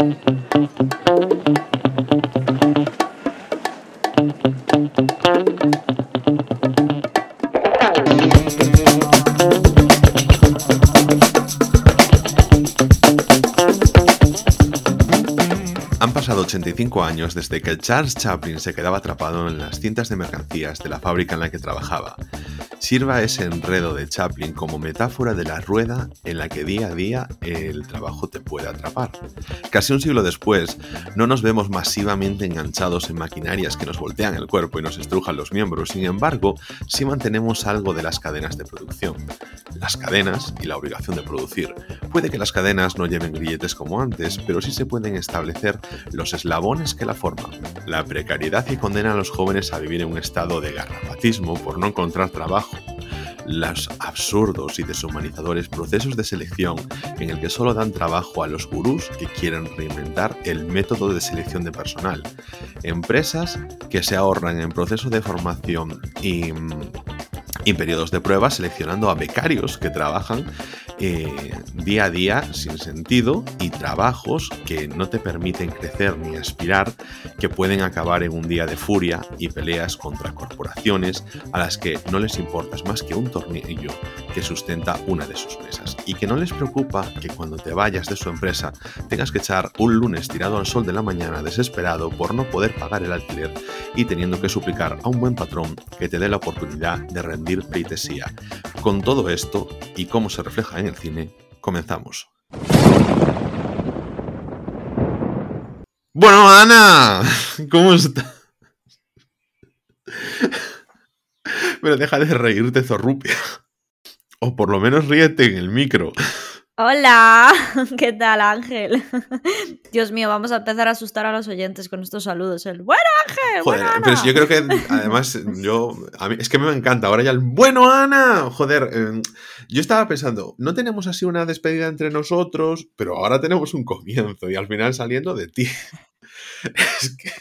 Han pasado 85 años desde que Charles Chaplin se quedaba atrapado en las cintas de mercancías de la fábrica en la que trabajaba. Sirva ese enredo de Chaplin como metáfora de la rueda en la que día a día el trabajo te puede atrapar. Casi un siglo después, no nos vemos masivamente enganchados en maquinarias que nos voltean el cuerpo y nos estrujan los miembros, sin embargo, sí mantenemos algo de las cadenas de producción. Las cadenas y la obligación de producir. Puede que las cadenas no lleven grilletes como antes, pero sí se pueden establecer los eslabones que la forman. La precariedad que condena a los jóvenes a vivir en un estado de garrapatismo por no encontrar trabajo. Los absurdos y deshumanizadores procesos de selección en el que solo dan trabajo a los gurús que quieren reinventar el método de selección de personal. Empresas que se ahorran en proceso de formación y, y periodos de prueba seleccionando a becarios que trabajan eh, día a día sin sentido y trabajos que no te permiten crecer ni aspirar, que pueden acabar en un día de furia y peleas contra corporaciones a las que no les importas más que un tornillo que sustenta una de sus mesas y que no les preocupa que cuando te vayas de su empresa tengas que echar un lunes tirado al sol de la mañana desesperado por no poder pagar el alquiler y teniendo que suplicar a un buen patrón que te dé la oportunidad de rendir pleitesía. Con todo esto y cómo se refleja en el cine, comenzamos. Bueno, Ana, ¿cómo estás? Pero deja de reírte, zorrupia. O por lo menos ríete en el micro. Hola, ¿qué tal Ángel? Dios mío, vamos a empezar a asustar a los oyentes con estos saludos. El bueno Ángel, Joder, Ana". pero yo creo que además yo a mí, es que me encanta ahora ya el bueno Ana. Joder, eh, yo estaba pensando, no tenemos así una despedida entre nosotros, pero ahora tenemos un comienzo y al final saliendo de ti. es que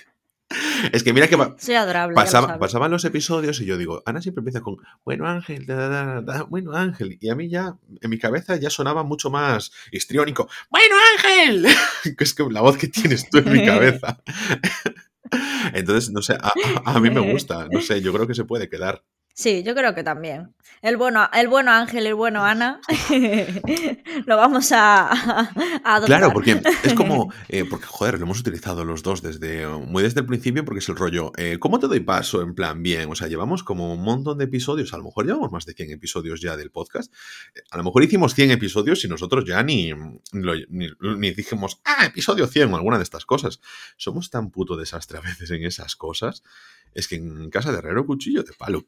es que mira que Soy adorable. lo pasaba- sabes. pasaban los episodios y yo digo, Ana siempre empieza con bueno Ángel, da, da, da, da, bueno Ángel, y a mí ya en mi cabeza ya sonaba mucho más histriónico, bueno Ángel, que es que la voz que tienes tú en mi cabeza. Entonces, no sé, a, a- a mí me gusta, no sé, yo creo que se puede quedar. Sí, yo creo que también. El bueno, el bueno Ángel y el bueno Ana lo vamos a, a adoptar. Claro, porque es como, eh, porque joder, lo hemos utilizado los dos desde muy desde el principio porque es el rollo, eh, ¿cómo te doy paso? En plan, bien, o sea, llevamos como un montón de episodios, a lo mejor llevamos más de 100 episodios ya del podcast, Eh, a lo mejor hicimos 100 episodios y nosotros ya ni, lo- ni, ni dijimos, ah, episodio 100 o alguna de estas cosas. Somos tan puto desastre a veces en esas cosas, es que en casa de herrero cuchillo de palo.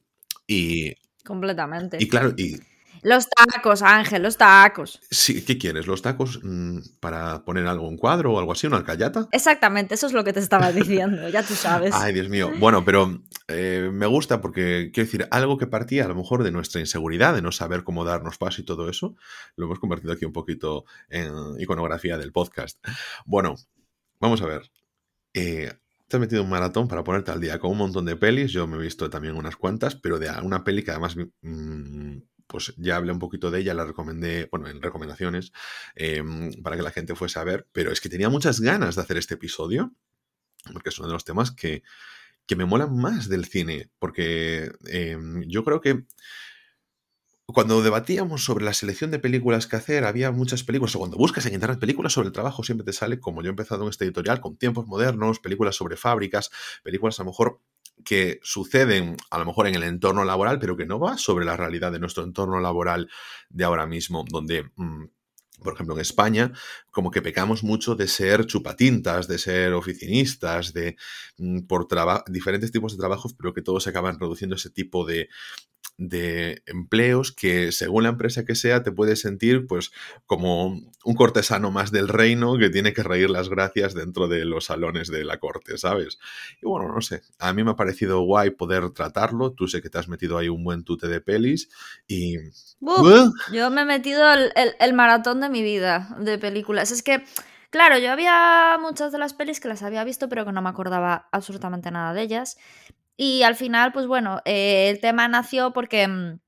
Y, Completamente. y claro, y Los tacos, Ángel, los tacos. sí, ¿qué quieres? ¿Los tacos mm, para poner algo, un cuadro o algo así, una alcayata? Exactamente, eso es lo que te estaba diciendo, ya tú sabes. Ay, Dios mío. Bueno, pero eh, me gusta porque, quiero decir, algo que partía a lo mejor de nuestra inseguridad, de no saber cómo darnos paso y todo eso, lo hemos convertido aquí un poquito en iconografía del podcast. Bueno, vamos a ver. Eh, te has metido un maratón para ponerte al día con un montón de pelis. Yo me he visto también unas cuantas, pero de una peli que además, mm, pues ya hablé un poquito de ella, la recomendé, bueno, en recomendaciones, eh, para que la gente fuese a ver, pero es que tenía muchas ganas de hacer este episodio, porque es uno de los temas que, que me molan más del cine, porque eh, yo creo que cuando debatíamos sobre la selección de películas que hacer, había muchas películas, o cuando buscas en internet películas sobre el trabajo, siempre te sale, como yo he empezado en este editorial, con tiempos modernos, películas sobre fábricas, películas a lo mejor que suceden a lo mejor en el entorno laboral, pero que no va sobre la realidad de nuestro entorno laboral de ahora mismo, donde... mm, por ejemplo, en España, como que pecamos mucho de ser chupatintas, de ser oficinistas, de mm, por diferentes tipos de trabajos, pero que todos se acaban reduciendo ese tipo de, de empleos que según la empresa que sea te puedes sentir pues como un cortesano más del reino que tiene que reír las gracias dentro de los salones de la corte, ¿sabes? Y bueno, no sé, a mí me ha parecido guay poder tratarlo, tú sé que te has metido ahí un buen tute de pelis y... Buf, yo me he metido el, el- el maratón de mi vida de películas. Es que, claro, yo había muchas de las pelis que las había visto, pero que no me acordaba absolutamente nada de ellas. Y al final, pues bueno, eh, el tema nació porque, mm,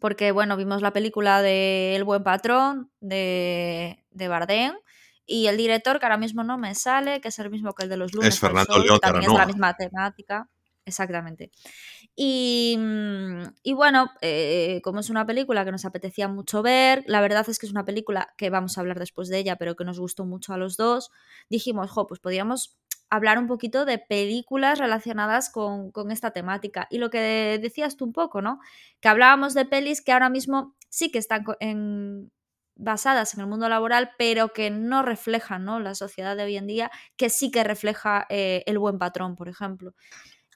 porque, bueno, vimos la película de El buen patrón de, de Bardem Y el director, que ahora mismo no me sale, que es el mismo que el de los lunes. Es Fernando León también es la misma temática. Exactamente. Y, mm, y bueno, eh, como es una película que nos apetecía mucho ver, la verdad es que es una película que vamos a hablar después de ella, pero que nos gustó mucho a los dos, dijimos, jo, pues podríamos hablar un poquito de películas relacionadas con, con, esta temática. Y lo que decías tú un poco, ¿no? Que hablábamos de pelis que ahora mismo sí que están en, basadas en el mundo laboral, pero que no reflejan ¿no? la sociedad de hoy en día, que sí que refleja eh, el buen patrón, por ejemplo.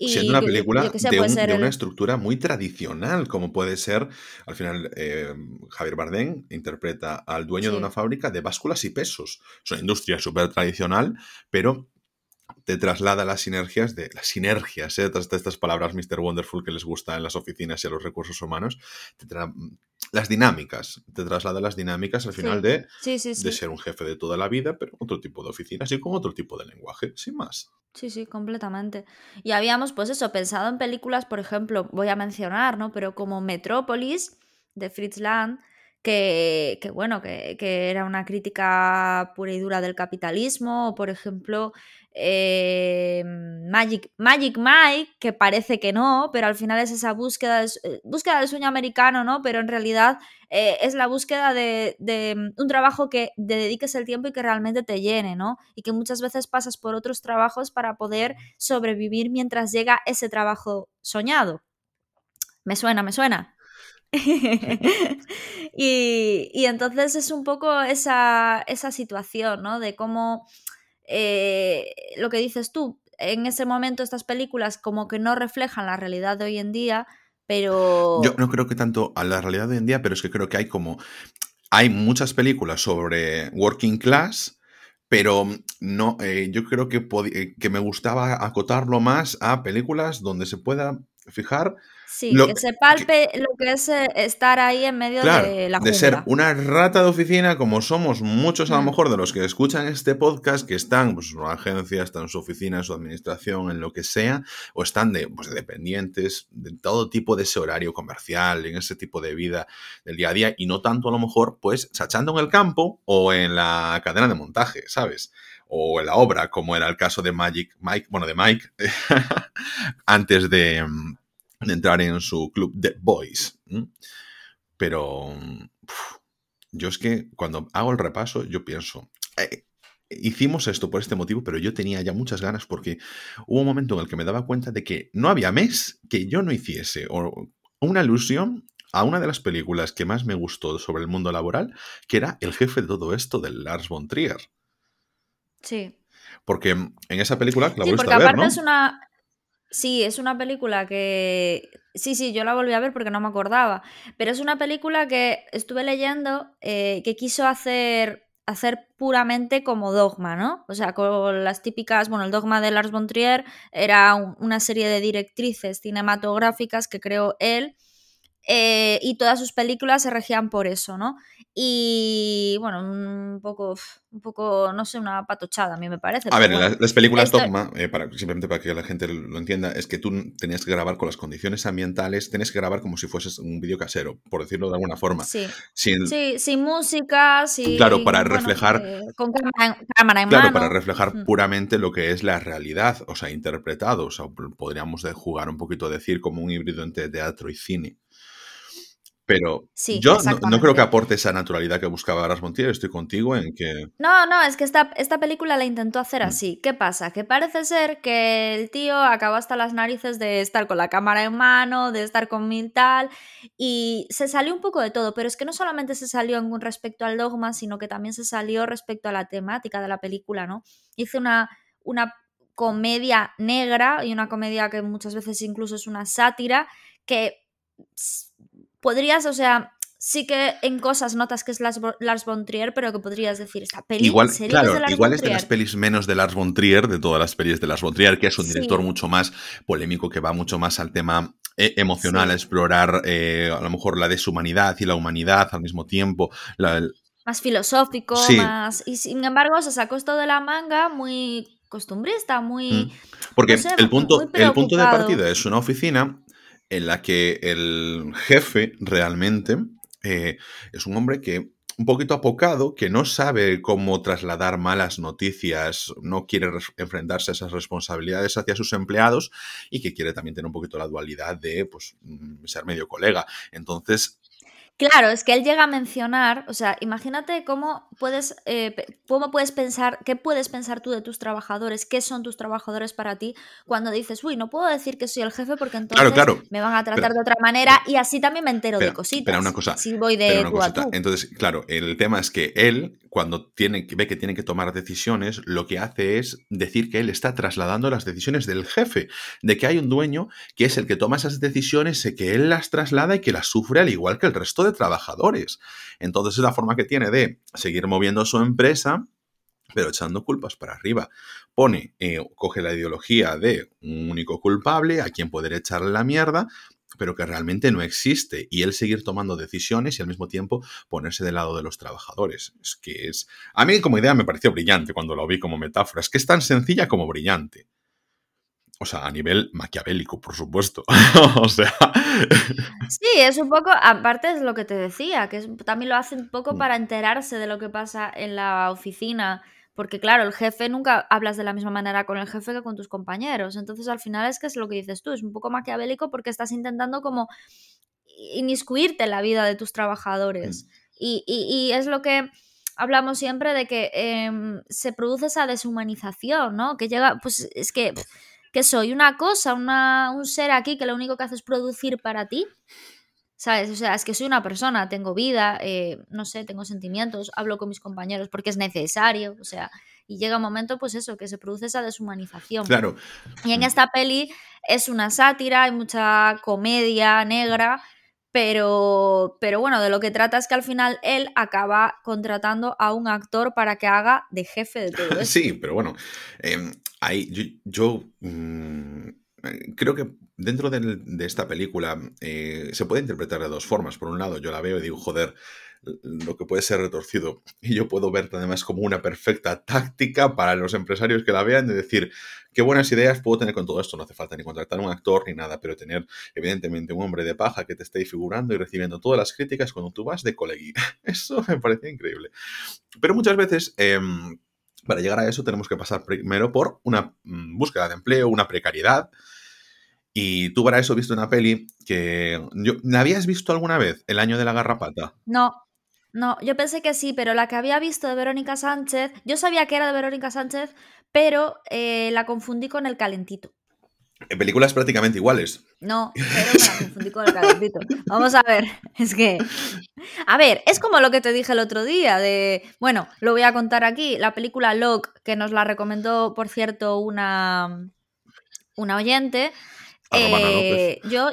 Y Siendo una película de, una estructura muy tradicional, como puede ser, al final, eh, Javier Bardem interpreta al dueño de una fábrica de básculas y pesos. Es una industria súper tradicional, pero te traslada las sinergias de las sinergias, ¿eh? de estas palabras Mr. Wonderful que les gusta en las oficinas y a los recursos humanos, las dinámicas, te traslada las dinámicas al final de, de ser un jefe de toda la vida, pero otro tipo de oficina, así como otro tipo de lenguaje, sin más. Sí, sí, completamente. Y habíamos, pues eso, pensado en películas, por ejemplo, voy a mencionar, ¿no? Pero como Metrópolis, de Fritz Lang, que, bueno, que, que, era una crítica pura y dura del capitalismo, o por ejemplo, eh, Magic, Magic Mike, que parece que no, pero al final es esa búsqueda, eh, búsqueda del sueño americano, ¿no? Pero en realidad eh, es la búsqueda de, de, un trabajo que te dediques el tiempo y que realmente te llene, ¿no? Y que muchas veces pasas por otros trabajos para poder sobrevivir mientras llega ese trabajo soñado. Me suena, me suena. y, y, entonces es un poco esa, esa situación, ¿no? De cómo eh, lo que dices tú, en ese momento estas películas como que no reflejan la realidad de hoy en día, pero... Yo no creo que tanto a la realidad de hoy en día, pero es que creo que hay como... Hay muchas películas sobre working class, pero no, eh, yo creo que, eh, que me gustaba acotarlo más a películas donde se pueda fijar Sí, que se palpe lo que es eh, estar ahí en medio de la De ser una rata de oficina, como somos muchos a lo mm. mejor de los que escuchan este podcast, que están pues, en una agencia, están en su oficina, en su administración, en lo que sea, o están de, pues, dependientes de todo tipo de ese horario comercial, en ese tipo de vida del día a día, y no tanto a lo mejor, pues, chachando en el campo o en la cadena de montaje, ¿sabes? o en la obra, como era el caso de Magic Mike, bueno, de Mike, antes de, de entrar en su club de boys. Pero yo es que cuando hago el repaso, yo pienso, eh, hicimos esto por este motivo, pero yo tenía ya muchas ganas porque hubo un momento en el que me daba cuenta de que no había mes que yo no hiciese o una alusión a una de las películas que más me gustó sobre el mundo laboral, que era El jefe de todo esto de Lars von Trier. Sí. Porque en esa película la sí, porque aparte es una Sí, es una película que... Sí, sí, yo la volví a ver porque no me acordaba, pero es una película que estuve leyendo eh, que quiso hacer, hacer puramente como dogma, ¿no? O sea, con las típicas, bueno, el dogma de Lars von Trier era una serie de directrices cinematográficas que creó él eh, y todas sus películas se regían por eso, ¿no? Y bueno, un poco, un poco, no sé, una patochada, a mí me parece. A ver, las, películas Dogma, eh, para, simplemente para que la gente lo entienda, es que tú tenías que grabar con las condiciones ambientales, tenías que grabar como si fueses un vídeo casero, por decirlo de alguna forma. Sí, sin, sí, sin música, sin, Claro, para reflejar... Eh, con cámara, en Claro, para reflejar puramente lo que es la realidad, o sea, interpretado, o sea, podríamos jugar un poquito, decir, como un híbrido entre teatro y cine. Pero yo no, creo que aporte esa naturalidad que buscaba Aras Montiel, estoy contigo en que... No, no, es que esta, esta película la intentó hacer mm. así. ¿Qué pasa? Que parece ser que el tío acabó hasta las narices de estar con la cámara en mano, de estar con mil tal, y se salió un poco de todo, pero es que no solamente se salió en respecto al dogma, sino que también se salió respecto a la temática de la película, ¿no? Hice una, una comedia negra y una comedia que muchas veces incluso es una sátira que podrías, o sea, sí que en cosas notas que es Lars von Trier, pero que podrías decir, esta peli igual, claro, es de igual es de las pelis menos de Lars von Trier, de todas las pelis de Lars von Trier, que es un director mucho más polémico, que va mucho más al tema eh, emocional, a explorar eh, a lo mejor la deshumanidad y la humanidad al mismo tiempo. más filosófico, más... Y sin embargo se sacó esto de la manga muy costumbrista, muy... Mm. Porque el, punto, el punto de partida es una oficina en la que el jefe realmente eh, es un hombre que un poquito apocado, que no sabe cómo trasladar malas noticias, no quiere enfrentarse a esas responsabilidades hacia sus empleados y que quiere también tener un poquito la dualidad de pues, mm, ser medio colega. Entonces, Claro, es que él llega a mencionar, o sea, imagínate cómo puedes, eh, cómo puedes pensar, qué puedes pensar tú de tus trabajadores, qué son tus trabajadores para ti, cuando dices, uy, no puedo decir que soy el jefe porque entonces me van a tratar de otra manera y así también me entero de cositas. Pero una cosa, si voy de Entonces, claro, el tema es que él, cuando tiene, ve que tiene que tomar decisiones, lo que hace es decir que él está trasladando las decisiones del jefe, de que hay un dueño que es el que toma esas decisiones, que él las traslada y que las sufre al igual que el resto de trabajadores. Entonces es la forma que tiene de seguir moviendo su empresa, pero echando culpas para arriba. Pone, eh, coge la ideología de un único culpable a quien poder echarle la mierda, pero que realmente no existe, y él seguir tomando decisiones y al mismo tiempo ponerse del lado de los trabajadores. Es que es... A mí como idea me pareció brillante cuando lo vi como metáfora, es que es tan sencilla como brillante. O sea, a nivel maquiavélico, por supuesto. o sea. Sí, es un poco, aparte es lo que te decía, que también lo hace un poco mm. para enterarse de lo que pasa en la oficina. Porque claro, el jefe nunca hablas de la misma manera con el jefe que con tus compañeros. Entonces al final es que es lo que dices tú, es un poco maquiavélico porque estás intentando como inmiscuirte en la vida de tus trabajadores. Mm. Y, es lo que hablamos siempre de que em, se produce esa deshumanización, ¿no? Que llega, pues es que que soy una cosa, una, un ser aquí que lo único que hace es producir para ti. ¿Sabes? O sea, es que soy una persona, tengo vida, eh, no sé, tengo sentimientos, hablo con mis compañeros porque es necesario, o sea, y llega un momento, pues eso, que se produce esa deshumanización. Claro. Y en esta peli es una sátira, hay mucha comedia negra, pero, pero bueno, de lo que trata es que al final él acaba contratando a un actor para que haga de jefe de todo esto. Sí, pero bueno, em, yo, mm, creo que dentro de, esta película eh, se puede interpretar de dos formas. Por un lado, yo la veo y digo, joder, lo que puede ser retorcido. Y yo puedo verte además como una perfecta táctica para los empresarios que la vean de decir, qué buenas ideas puedo tener con todo esto. No hace falta ni contratar un actor ni nada, pero tener evidentemente un hombre de paja que te esté figurando y recibiendo todas las críticas cuando tú vas de colegui. Eso me parece increíble. Pero muchas veces... Em, para llegar a eso tenemos que pasar primero por una mm, búsqueda de empleo, una precariedad. Y tú para eso has visto una peli que... Yo, ¿La habías visto alguna vez? El año de la garrapata. No, no, yo pensé que sí, pero la que había visto de Verónica Sánchez, yo sabía que era de Verónica Sánchez, pero eh, la confundí con El Calentito. En películas prácticamente iguales. No, pero me la confundí con El Calentito. Vamos a ver, es que... A ver, es como lo que te dije el otro día de... Bueno, lo voy a contar aquí. La película Log, que nos la recomendó, por cierto, una, una oyente. Eh, yo,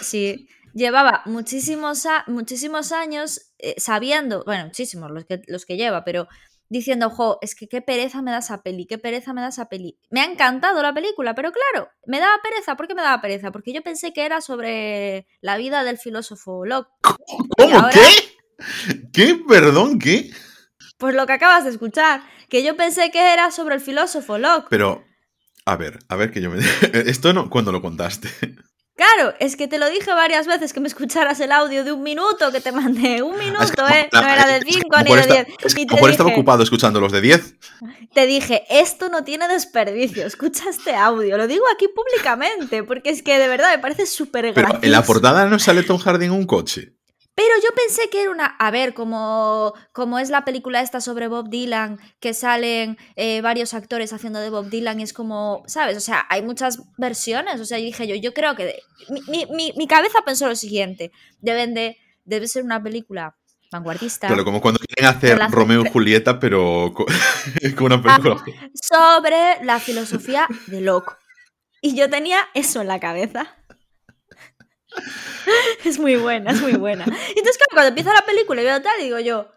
sí, llevaba muchísimos, muchísimos años eh, sabiendo, bueno, muchísimos los que, los que lleva, pero diciendo, jo, es que qué pereza me da esa peli, qué pereza me da esa peli. Me ha encantado la película, pero claro, me daba pereza. ¿Por qué me daba pereza? Porque yo pensé que era sobre la vida del filósofo Locke. ¿Cómo? ¿Qué? ¿Qué? ¿Perdón? ¿Qué? Pues lo que acabas de escuchar, que yo pensé que era sobre el filósofo Locke. Pero, a ver, a ver que yo me... Esto no, cuando lo contaste. Claro, es que te lo dije varias veces que me escucharas el audio de un minuto que te mandé. Un minuto, ¿eh? No era de cinco ni de diez. Es que estaba ocupado escuchando los de diez. Te dije, esto no tiene desperdicio. Escucha este audio. Lo digo aquí públicamente, porque es que de verdad me parece súper gracioso. Pero en la portada no sale Tom Hardy en un coche. Pero yo pensé que era una. A ver, como, como es la película esta sobre Bob Dylan, que salen eh, varios actores haciendo de Bob Dylan, y es como. ¿Sabes? O sea, hay muchas versiones. O sea, yo dije yo, yo creo que. mi, mi, mi, cabeza pensó lo siguiente: deben de. Debe ser una película vanguardista. Pero como cuando quieren hacer Romeo y Julieta, pero con, una película. sobre la filosofía de Locke. Y yo tenía eso en la cabeza. es muy buena, es muy buena. Entonces, claro, cuando empieza la película y veo tal, digo yo,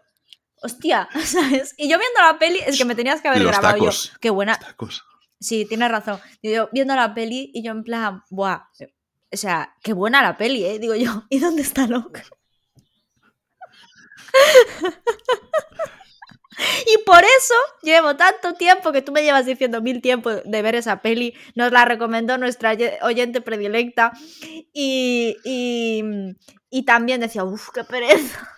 hostia, ¿sabes? Y yo viendo la peli, es que me tenías que haber grabado yo. Qué buena. Sí, tienes razón. yo viendo la peli y yo en plan, buah. O sea, qué buena la peli, ¿eh? Digo yo, ¿y dónde está Locke? Y por eso llevo tanto tiempo que tú me llevas diciendo mil tiempos de ver esa peli. Nos la recomendó nuestra oyente predilecta. Y, y, también decía, uff, qué pereza.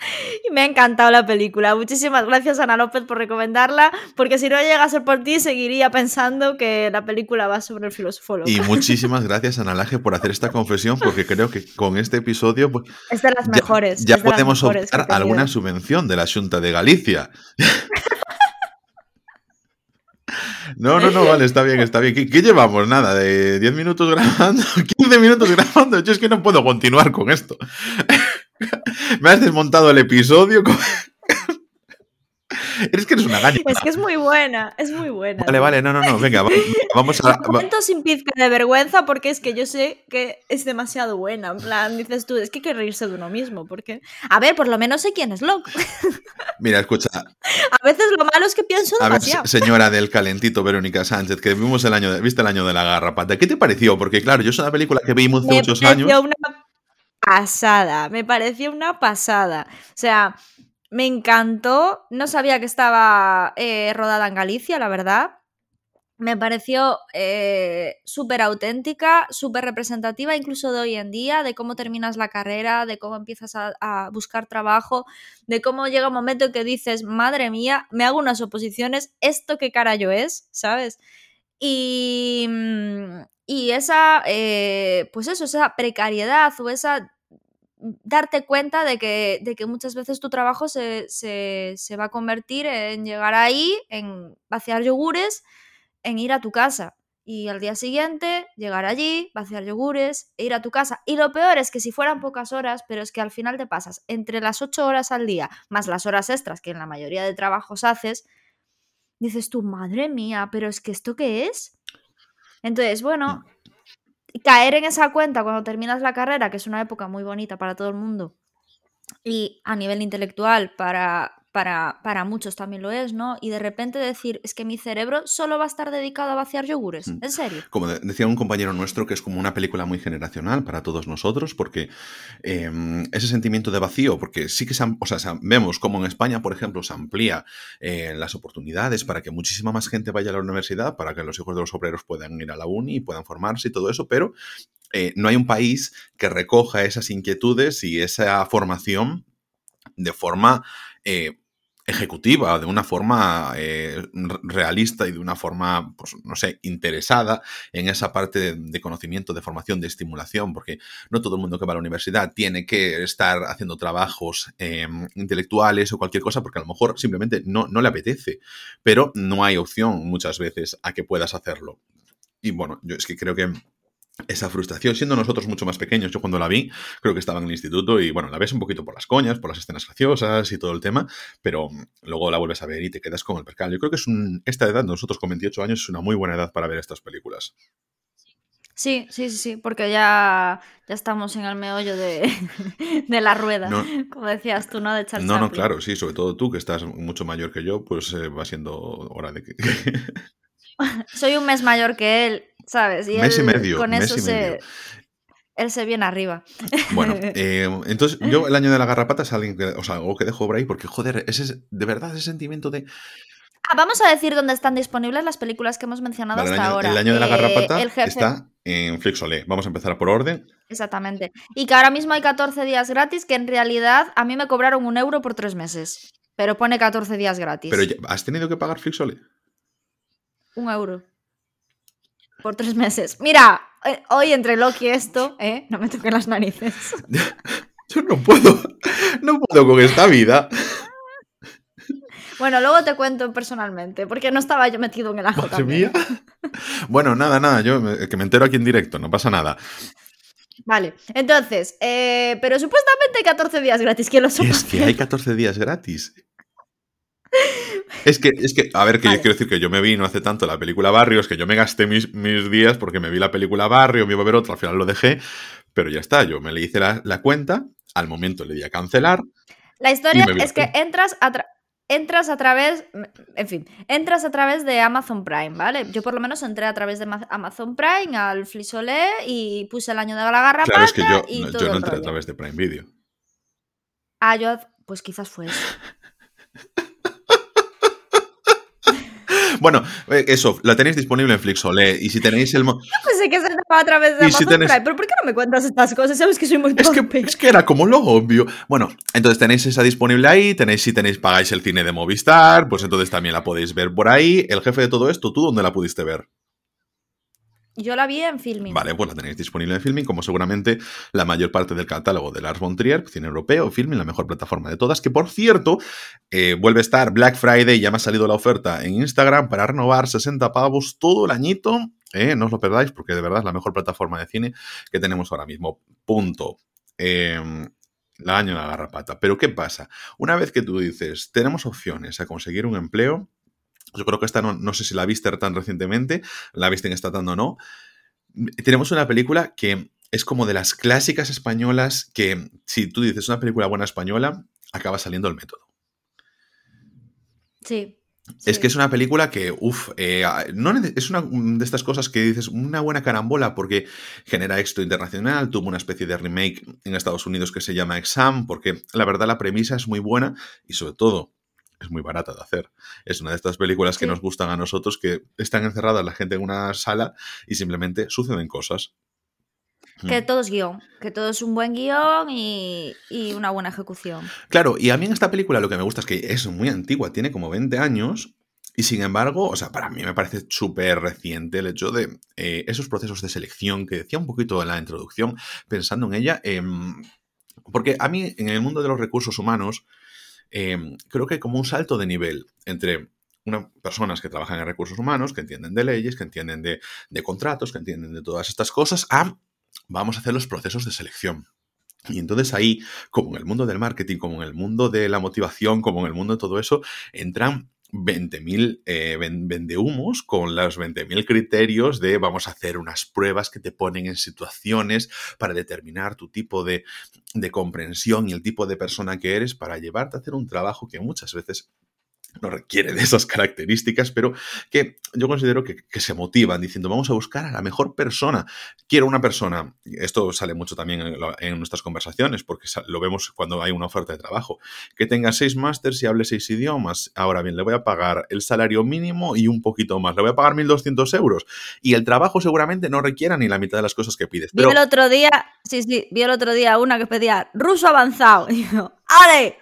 Y me ha encantado la película. Muchísimas gracias, Ana López, por recomendarla, porque si no llega a ser por ti, seguiría pensando que la película va sobre el filósofo loco. Y muchísimas gracias, Ana Laje, por hacer esta confesión, porque creo que con este episodio. Pues, es de las mejores. Ya, podemos optar alguna subvención de la Junta de Galicia. No, no, no, vale, está bien, está bien. ¿Qué, llevamos? Nada, de 10 minutos grabando, 15 minutos grabando. Yo es que no puedo continuar con esto. Me has desmontado el episodio. Es que eres una gaña. Es que es muy buena, es muy buena. Vale, vale, no, no, no, venga, vamos a... Momento sin pizca de vergüenza porque es que yo sé que es demasiado buena. En plan, dices tú, es que hay que reírse de uno mismo, porque... A ver, por lo menos sé quién es loco. Mira, escucha. A veces lo malo es que pienso demasiado. A ver, señora del calentito Verónica Sánchez, que vimos el año, de, viste el año de la garrapata, ¿qué te pareció? Porque claro, yo es una película que vimos hace muchos años pasada, me pareció una pasada. O sea, me encantó, no sabía que estaba eh, rodada en Galicia, la verdad. Me pareció eh, súper auténtica, súper representativa incluso de hoy en día, de cómo terminas la carrera, de cómo empiezas a, buscar trabajo, de cómo llega un momento en que dices, madre mía, me hago unas oposiciones, ¿esto qué carajo es? ¿Sabes? Y, mm, y esa, eh, pues eso, esa precariedad o esa darte cuenta de que, de que muchas veces tu trabajo se, va a convertir en llegar ahí, en vaciar yogures, en ir a tu casa. Y al día siguiente llegar allí, vaciar yogures e ir a tu casa. Y lo peor es que si fueran pocas horas, pero es que al final te pasas entre las ocho horas al día, más las horas extras que en la mayoría de trabajos haces, dices tú, madre mía, pero es que esto qué es. Entonces, bueno, caer en esa cuenta cuando terminas la carrera, que es una época muy bonita para todo el mundo, y a nivel intelectual para, para, para, muchos también lo es, ¿no? Y de repente decir, es que mi cerebro solo va a estar dedicado a vaciar yogures, mm. ¿en serio? Como decía un compañero nuestro, que es como una película muy generacional para todos nosotros, porque em, ese sentimiento de vacío, porque sí que o sea, vemos como en España, por ejemplo, se amplía eh, las oportunidades para que muchísima más gente vaya a la universidad, para que los hijos de los obreros puedan ir a la uni y puedan formarse y todo eso, pero eh, no hay un país que recoja esas inquietudes y esa formación de forma eh, ejecutiva, de una forma eh, realista y de una forma, pues, no sé, interesada en esa parte de, conocimiento, de formación, de estimulación, porque no todo el mundo que va a la universidad tiene que estar haciendo trabajos em, intelectuales o cualquier cosa, porque a lo mejor simplemente no, no le apetece, pero no hay opción muchas veces a que puedas hacerlo. Y bueno, yo es que creo que esa frustración, siendo nosotros mucho más pequeños. Yo cuando la vi, creo que estaba en el instituto y bueno, la ves un poquito por las coñas, por las escenas graciosas y todo el tema, pero luego la vuelves a ver y te quedas con el percal. Yo creo que es un, esta edad, nosotros con 28 años, es una muy buena edad para ver estas películas. Sí, sí, sí, sí, porque ya, ya estamos en el meollo de, de la rueda, como decías tú, ¿no? De No, no, claro, sí, sobre todo tú, que estás mucho mayor que yo, pues eh, va siendo hora de que... Soy un mes mayor que él ¿sabes? Y mes y medio. Con eso se, él se viene arriba. Bueno, eh, entonces yo el año de la garrapata es alguien que, o sea, algo que dejo por ahí porque, joder, ese, de verdad ese sentimiento de... Ah, vamos a decir dónde están disponibles las películas que hemos mencionado hasta ahora. El año de la garrapata eh, está en Flixolé. Vamos a empezar por orden. Exactamente. Y que ahora mismo hay 14 días gratis, que en realidad a mí me cobraron un euro por tres meses. Pero pone 14 días gratis. Pero ¿has tenido que pagar Flixolé? Un euro. Por tres meses. Mira, eh, hoy entre Loki y esto, ¿eh? No me toquen las narices. Yo no puedo. No puedo con esta vida. Bueno, luego te cuento personalmente, porque no estaba yo metido en el ajo. Mía. Bueno, nada, nada, yo que me entero aquí en directo, no pasa nada. Vale, entonces, eh, pero supuestamente hay 14 días gratis, que lo Es que hay 14 días gratis. Es que, es que, a ver, que yo quiero decir que yo me vi no hace tanto la película Barrio, es que yo me gasté mis, mis días porque me vi la película Barrio, me iba a ver otra, al final lo dejé, pero ya está, yo me le hice la, cuenta, al momento le di a cancelar. La historia es que entras a, entras a través, en fin, entras a través de Amazon Prime, ¿vale? Yo por lo menos entré a través de Amazon Prime al Flisolé y puse el año de la garra Claro, es que yo, no, yo no entré a través de Prime Video. Ah, yo, pues quizás fue eso. Bueno, eh, eso, la tenéis disponible en Flixolé. Y si tenéis el. Yo pensé que se a través de Amazon Prime. ¿Pero por qué no me cuentas estas cosas? Sabes que soy muy es que, es que era como lo obvio. Bueno, entonces tenéis esa disponible ahí, tenéis si tenéis pagáis el cine de Movistar, pues entonces también la podéis ver por ahí. El jefe de todo esto, ¿tú dónde la pudiste ver? Yo la vi en Filming. Vale, pues la tenéis disponible en Filming, como seguramente la mayor parte del catálogo de Lars von Trier, cine europeo, Filming, la mejor plataforma de todas, que por cierto, eh, vuelve a estar Black Friday, ya me ha salido la oferta en Instagram para renovar 60 pavos todo el añito. Eh, no os lo perdáis porque de verdad es la mejor plataforma de cine que tenemos ahora mismo. Punto. Eh, la año la garrapata. Pero ¿qué pasa? Una vez que tú dices, tenemos opciones a conseguir un empleo, yo creo que esta no, sé si la viste tan recientemente, la viste en esta tanto o no. Tenemos una película que es como de las clásicas españolas que si tú dices una película buena española, acaba saliendo el método. Sí. Es que es una película que, uff, eh, no, es una de estas cosas que dices una buena carambola porque genera éxito internacional, tuvo una especie de remake en Estados Unidos que se llama Exam, porque la verdad la premisa es muy buena y sobre todo es muy barata de hacer. Es una de estas películas que nos gustan a nosotros, que están encerradas la gente en una sala y simplemente suceden cosas. Que mm. todo es guion, que todo es un buen guion y, una buena ejecución. Claro, y a mí en esta película lo que me gusta es que es muy antigua, tiene como 20 años, y sin embargo, o sea, para mí me parece súper reciente el hecho de eh, esos procesos de selección que decía un poquito en la introducción, pensando en ella, em, porque a mí en el mundo de los recursos humanos, Em, creo que hay como un salto de nivel entre personas que trabajan en recursos humanos, que entienden de leyes, que entienden de, contratos, que entienden de todas estas cosas, a vamos a hacer los procesos de selección. Y entonces ahí, como en el mundo del marketing, como en el mundo de la motivación, como en el mundo de todo eso, entran 20.000 eh, vendehumos con los 20.000 criterios de vamos a hacer unas pruebas que te ponen en situaciones para determinar tu tipo de, de comprensión y el tipo de persona que eres para llevarte a hacer un trabajo que muchas veces no requiere de esas características, pero que yo considero que, se motivan diciendo vamos a buscar a la mejor persona. Quiero una persona, esto sale mucho también en, nuestras conversaciones, porque lo vemos cuando hay una oferta de trabajo, que tenga seis másters y hable seis idiomas. Ahora bien, le voy a pagar el salario mínimo y un poquito más. Le voy a pagar 1.200 euros. Y el trabajo seguramente no requiera ni la mitad de las cosas que pides. Vi el otro día, sí, sí, vi el otro día una que pedía ruso avanzado. Y yo, ¡Ale!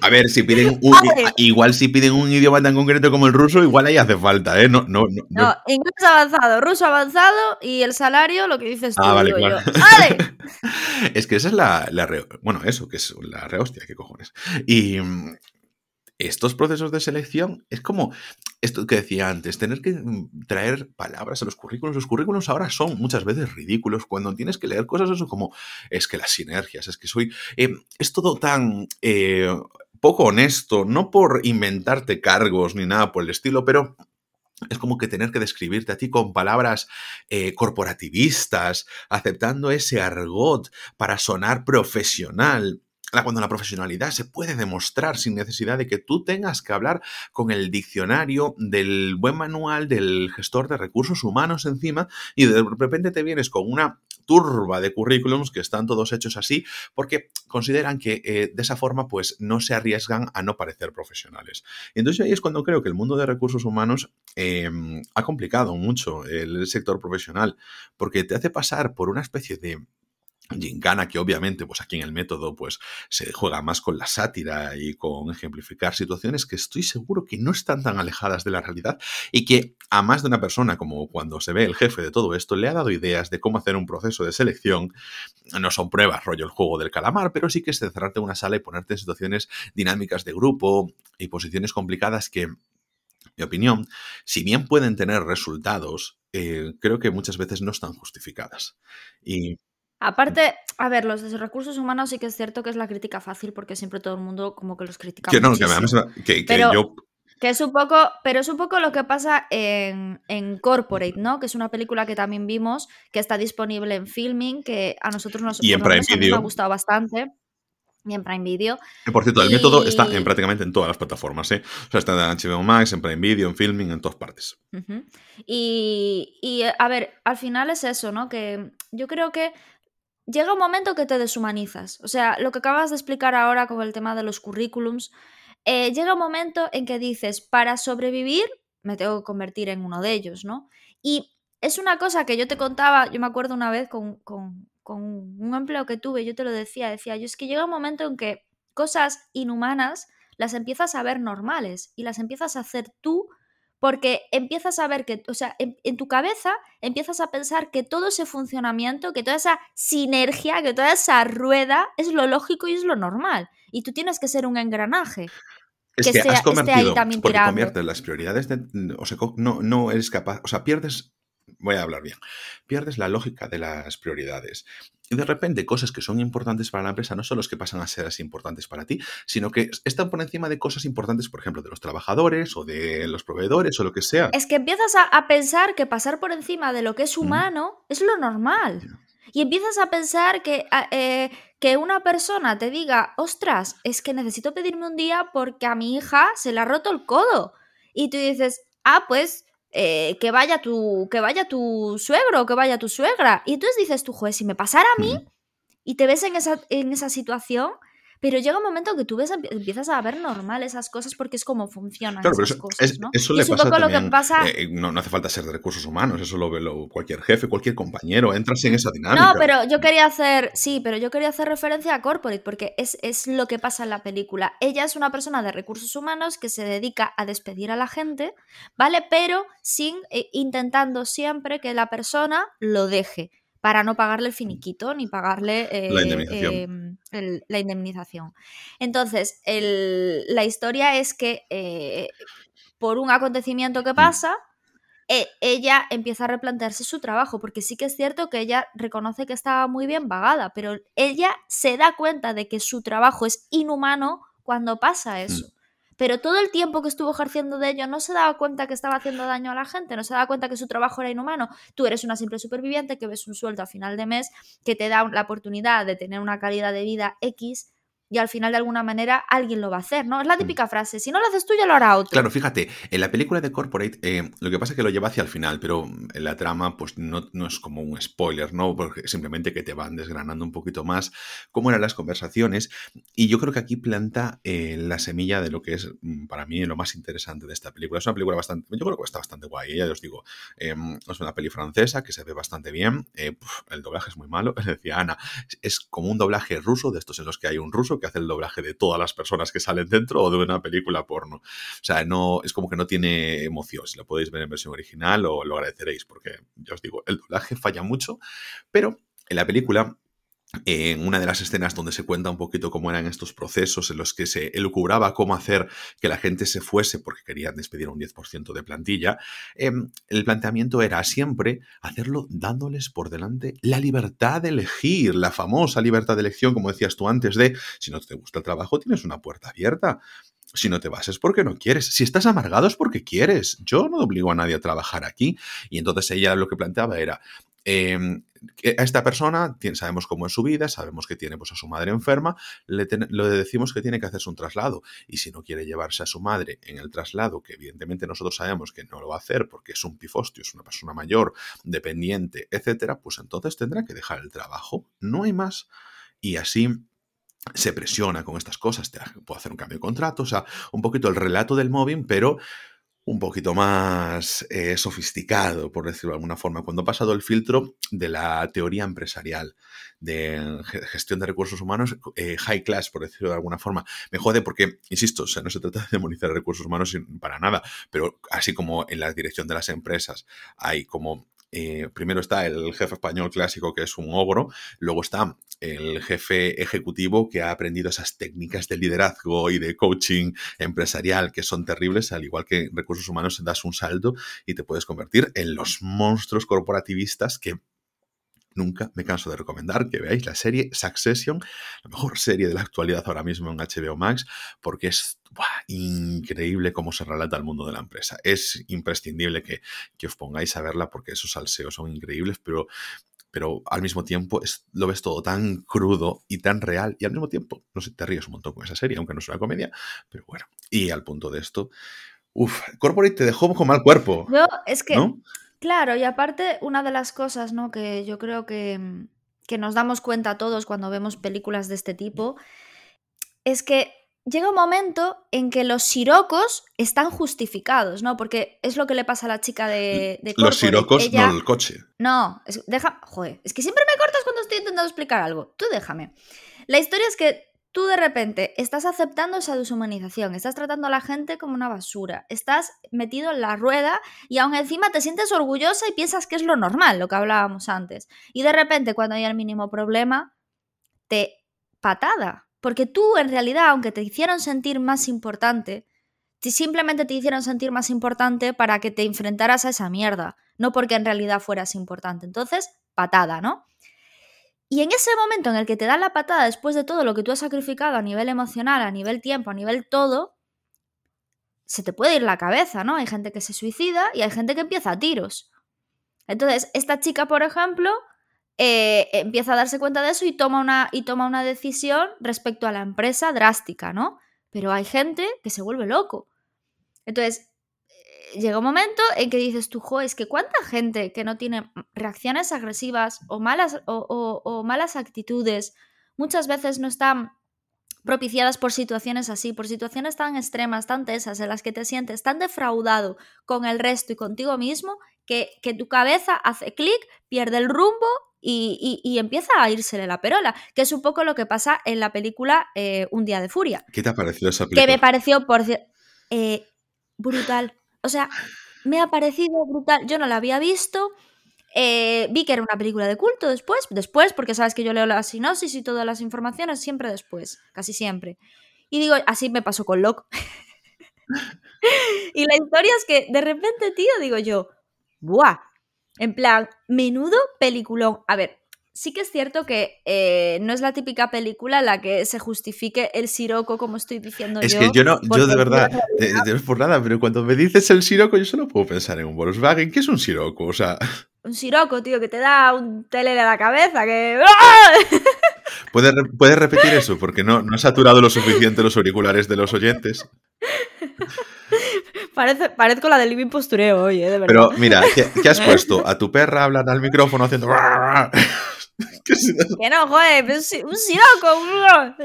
A ver, si piden un, igual si piden un idioma tan concreto como el ruso, igual ahí hace falta, ¿eh? No, no, no, inglés avanzado, ruso avanzado y el salario, lo que dices tú. Ah, vale, claro. ¡Ale! es que esa es la, la re... Bueno, eso, que es la rehostia, qué cojones. Y, estos procesos de selección es como esto que decía antes, tener que mm, traer palabras a los currículos. Los currículos ahora son muchas veces ridículos cuando tienes que leer cosas eso como es que las sinergias, es que soy... Eh, es todo tan... Eh, poco honesto, no por inventarte cargos ni nada por el estilo, pero es como que tener que describirte a ti con palabras eh, corporativistas, aceptando ese argot para sonar profesional cuando la profesionalidad se puede demostrar sin necesidad de que tú tengas que hablar con el diccionario del buen manual del gestor de recursos humanos encima y de repente te vienes con una turba de currículums que están todos hechos así porque consideran que eh, de esa forma pues no se arriesgan a no parecer profesionales. Entonces ahí es cuando creo que el mundo de recursos humanos em, ha complicado mucho el sector profesional porque te hace pasar por una especie de Gincana, que obviamente, pues aquí en el método, pues se juega más con la sátira y con ejemplificar situaciones que estoy seguro que no están tan alejadas de la realidad y que a más de una persona, como cuando se ve el jefe de todo esto, le ha dado ideas de cómo hacer un proceso de selección. No son pruebas, rollo el juego del calamar, pero sí que es cerrarte una sala y ponerte en situaciones dinámicas de grupo y posiciones complicadas que mi opinión, si bien pueden tener resultados, eh, creo que muchas veces no están justificadas. Y Aparte, a ver, los de recursos humanos sí que es cierto que es la crítica fácil porque siempre todo el mundo como que los critica. Que no, que, que, yo que es un poco, pero es un poco lo que pasa en, en, Corporate, ¿no? Que es una película que también vimos, que está disponible en filming, que a nosotros nos, y en Prime Video. ha gustado bastante. Y en Prime Video. Y por cierto, el método está en prácticamente en todas las plataformas, ¿eh? O sea, está en HBO Max, en Prime Video, en Filming, en todas partes. y, y, a ver, al final es eso, ¿no? Que yo creo que llega un momento que te deshumanizas. O sea, lo que acabas de explicar ahora con el tema de los currículums, eh, llega un momento en que dices, para sobrevivir, me tengo que convertir en uno de ellos, ¿no? Y es una cosa que yo te contaba, yo me acuerdo una vez con, con, con un empleo que tuve, yo te lo decía, decía, yo es que llega un momento en que cosas inhumanas las empiezas a ver normales y las empiezas a hacer tú porque empiezas a ver que, o sea, en, tu cabeza empiezas a pensar que todo ese funcionamiento, que toda esa sinergia, que toda esa rueda es lo lógico y es lo normal. Y tú tienes que ser un engranaje. Es que, has convertido, porque conviertes las prioridades, de, o sea, no, no eres capaz, o sea, pierdes voy a hablar bien, pierdes la lógica de las prioridades. Y de repente cosas que son importantes para la empresa no son los que pasan a ser así importantes para ti, sino que están por encima de cosas importantes, por ejemplo, de los trabajadores o de los proveedores o lo que sea. Es que empiezas a, pensar que pasar por encima de lo que es humano es lo normal. Y empiezas a pensar que, eh, que una persona te diga, ostras, es que necesito pedirme un día porque a mi hija se le ha roto el codo. Y tú dices, ah, pues eh, que vaya tu que vaya tu suegro o que vaya tu suegra. Y entonces dices tú, joder, si me pasara a mí y te ves en esa, en esa situación, pero llega un momento que tú ves, empiezas a ver normal esas cosas porque es como funcionan esas cosas, ¿no? Eso le pasa lo que pasa... Eh, no, no, hace falta ser de recursos humanos, eso lo ve cualquier jefe, cualquier compañero, entras en esa dinámica. No, pero yo quería hacer, sí, pero yo quería hacer referencia a Corporate porque es, es lo que pasa en la película. Ella es una persona de recursos humanos que se dedica a despedir a la gente, ¿vale? Pero sin eh, intentando siempre que la persona lo deje para no pagarle el finiquito ni pagarle la, indemnización. Em, la, indemnización. Entonces, la historia es que eh, por un acontecimiento que mm. pasa, e, ella empieza a replantearse su trabajo, porque sí que es cierto que ella reconoce que estaba muy bien pagada, pero ella se da cuenta de que su trabajo es inhumano cuando pasa mm. eso pero todo el tiempo que estuvo ejerciendo de ello no se daba cuenta que estaba haciendo daño a la gente, no se daba cuenta que su trabajo era inhumano. Tú eres una simple superviviente que ves un sueldo a final de mes que te da la oportunidad de tener una calidad de vida X y al final de alguna manera alguien lo va a hacer, ¿no? Es la mm. típica frase, si no lo haces tú ya lo hará otro. Claro, fíjate, en la película de Corporate eh, lo que pasa es que lo lleva hacia el final, pero en la trama pues no, no, es como un spoiler, ¿no? Porque simplemente que te van desgranando un poquito más cómo eran las conversaciones y yo creo que aquí planta eh, la semilla de lo que es mm, para mí lo más interesante de esta película. Es una película bastante, yo creo que está bastante guay, ya os digo, em, es una peli francesa que se ve bastante bien, eh, el doblaje es muy malo, decía Ana, es como un doblaje ruso, de estos en los que hay un ruso que hace el doblaje de todas las personas que salen dentro o de una película porno. O sea, no, es como que no tiene emoción. Si lo podéis ver en versión original, o lo agradeceréis, porque ya os digo, el doblaje falla mucho, pero en la película en una de las escenas donde se cuenta un poquito cómo eran estos procesos en los que se elucubraba cómo hacer que la gente se fuese porque querían despedir un 10% de plantilla, em, el planteamiento era siempre hacerlo dándoles por delante la libertad de elegir, la famosa libertad de elección, como decías tú antes, de si no te gusta el trabajo tienes una puerta abierta. Si no te vas es porque no quieres. Si estás amargado es porque quieres. Yo no obligo a nadie a trabajar aquí. Y entonces ella lo que planteaba era, em, a esta persona sabemos cómo es su vida, sabemos que tiene pues, a su madre enferma, le, decimos que tiene que hacerse un traslado. Y si no quiere llevarse a su madre en el traslado, que evidentemente nosotros sabemos que no lo va a hacer porque es un pifostio, es una persona mayor, dependiente, etcétera, pues entonces tendrá que dejar el trabajo. No hay más. Y así se presiona con estas cosas, te puedo hacer un cambio de contrato, o sea, un poquito el relato del móvil, pero un poquito más eh, sofisticado, por decirlo de alguna forma, cuando ha pasado el filtro de la teoría empresarial, de gestión de recursos humanos, eh, high class, por decirlo de alguna forma. Me jode porque, insisto, no se trata de demonizar recursos humanos para nada, pero así como en la dirección de las empresas hay como eh, primero está el jefe español clásico, que es un ogro, luego está el jefe ejecutivo que ha aprendido esas técnicas de liderazgo y de coaching empresarial que son terribles, al igual que recursos humanos das un salto y te puedes convertir en los monstruos corporativistas que nunca me canso de recomendar que veáis la serie Succession, la mejor serie de la actualidad ahora mismo en HBO Max, porque es increíble cómo se relata el mundo de la empresa. Es imprescindible que, os pongáis a verla porque esos salseos son increíbles, pero pero al mismo tiempo es, lo ves todo tan crudo y tan real y al mismo tiempo, no sé, te ríes un montón con esa serie, aunque no es una comedia, pero bueno, y al punto de esto, uff, Corporate te dejó con mal cuerpo. No, es que, Claro, y aparte, una de las cosas, ¿no? Que yo creo que, que nos damos cuenta todos cuando vemos películas de este tipo, es que llega un momento en que los sirocos están justificados, ¿no? Porque es lo que le pasa a la chica de, de Los sirocos, no el coche. No, deja, joder, es que siempre me cortas cuando estoy intentando explicar algo. Tú déjame. La historia es que tú de repente estás aceptando esa deshumanización, estás tratando a la gente como una basura, estás metido en la rueda y aún encima te sientes orgullosa y piensas que es lo normal, lo que hablábamos antes. Y de repente cuando hay el mínimo problema, te patada. Porque tú en realidad, aunque te hicieron sentir más importante, simplemente te hicieron sentir más importante para que te enfrentaras a esa mierda, no porque en realidad fueras importante. Entonces, patada, ¿no? Y en ese momento en el que te dan la patada después de todo lo que tú has sacrificado a nivel emocional, a nivel tiempo, a nivel todo, se te puede ir la cabeza, ¿no? Hay gente que se suicida y hay gente que empieza a tiros. Entonces, esta chica, por ejemplo, eh, empieza a darse cuenta de eso y toma, una, y toma una decisión respecto a la empresa drástica, ¿no? Pero hay gente que se vuelve loco. Entonces, llega un momento en que dices tú, jo, es que cuánta gente que no tiene reacciones agresivas o malas, o, malas actitudes, muchas veces no están propiciadas por situaciones así, por situaciones tan extremas, tan tesas, en las que te sientes tan defraudado con el resto y contigo mismo, que, tu cabeza hace clic, pierde el rumbo y, empieza a irsele la perola, que es un poco lo que pasa en la película eh, Un día de furia. ¿Qué te ha parecido esa película? Que me pareció, por eh, brutal. O sea, me ha parecido brutal. Yo no la había visto. Eh, vi que era una película de culto después, después, porque sabes que yo leo la sinopsis y todas las informaciones siempre después, casi siempre. Y digo, así me pasó con Locke. y la historia es que de repente, tío, digo yo, ¡buah! En plan, menudo peliculón. A ver, sí que es cierto que eh, no es la típica película en la que se justifique el siroco, como estoy diciendo yo. Es que yo no, yo de verdad, no es por nada, pero cuando me dices el siroco, yo solo puedo pensar en un Volkswagen. ¿Qué es un siroco? O sea. Un siroco, tío, que te da un tele de la cabeza, que. ¿Puedes, ¿Puedes repetir eso? Porque no, no ha saturado lo suficiente los auriculares de los oyentes. Parece, parezco la del living postureo hoy, ¿eh? de verdad. Pero mira, ¿qué, has puesto? A tu perra hablan al micrófono haciendo. que no, joder, un siroco.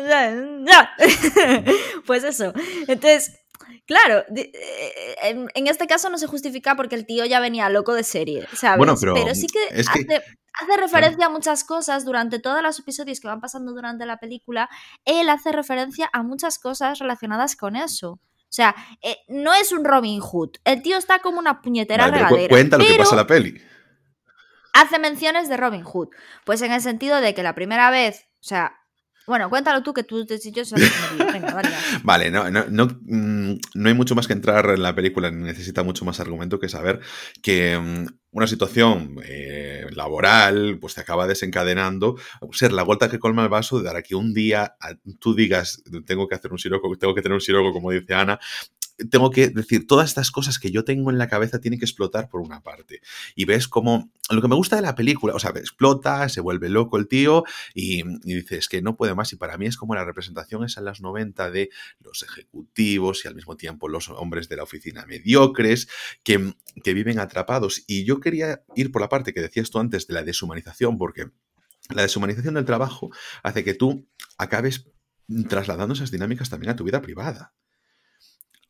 pues eso. Entonces, claro, eh, en, este caso no se justifica porque el tío ya venía loco de serie, ¿sabes? Bueno, pero, sí que, hace, referencia a muchas cosas durante todos los episodios que van pasando durante la película. Él hace referencia a muchas cosas relacionadas con eso. O sea, eh, no es un Robin Hood. El tío está como una puñetera regadera. Cuenta lo que pasa en la peli hace menciones de Robin Hood. Pues en el sentido de que la primera vez, o sea, bueno, cuéntalo tú que tú te sitios Vale, no, no, no, mm, no, hay mucho más que entrar en la película, necesita mucho más argumento que saber que mm, una situación eh, laboral pues te acaba desencadenando ser la vuelta que colma el vaso de dar aquí un día tú digas tengo que hacer un siroco, tengo que tener un siroco como dice Ana tengo que decir, todas estas cosas que yo tengo en la cabeza tienen que explotar por una parte. Y ves como lo que me gusta de la película, o sea, explota, se vuelve loco el tío y, dices que no puede más. Y para mí es como la representación esa en las 90 de los ejecutivos y al mismo tiempo los hombres de la oficina mediocres que, que viven atrapados. Y yo quería ir por la parte que decías tú antes de la deshumanización, porque la deshumanización del trabajo hace que tú acabes trasladando esas dinámicas también a tu vida privada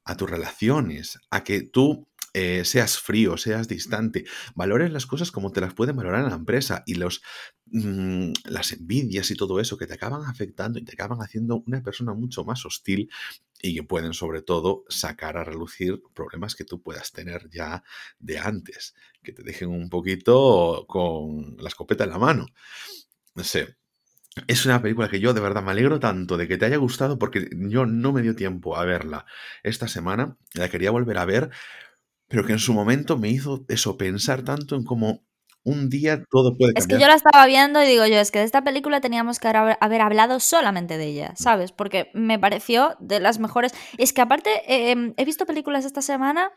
a tus relaciones, a que tú eh, seas frío, seas distante, valores las cosas como te las pueden valorar en la empresa y los, mm, las envidias y todo eso que te acaban afectando y te acaban haciendo una persona mucho más hostil y que pueden sobre todo sacar a relucir problemas que tú puedas tener ya de antes, que te dejen un poquito con la escopeta en la mano. No sé, es una película que yo de verdad me alegro tanto de que te haya gustado porque yo no me dio tiempo a verla esta semana, la quería volver a ver, pero que en su momento me hizo eso, pensar tanto en cómo un día todo puede cambiar. Es que yo la estaba viendo y digo yo, es que de esta película teníamos que haber hablado solamente de ella, ¿sabes? Porque me pareció de las mejores. Es que aparte, em, he visto películas esta semana.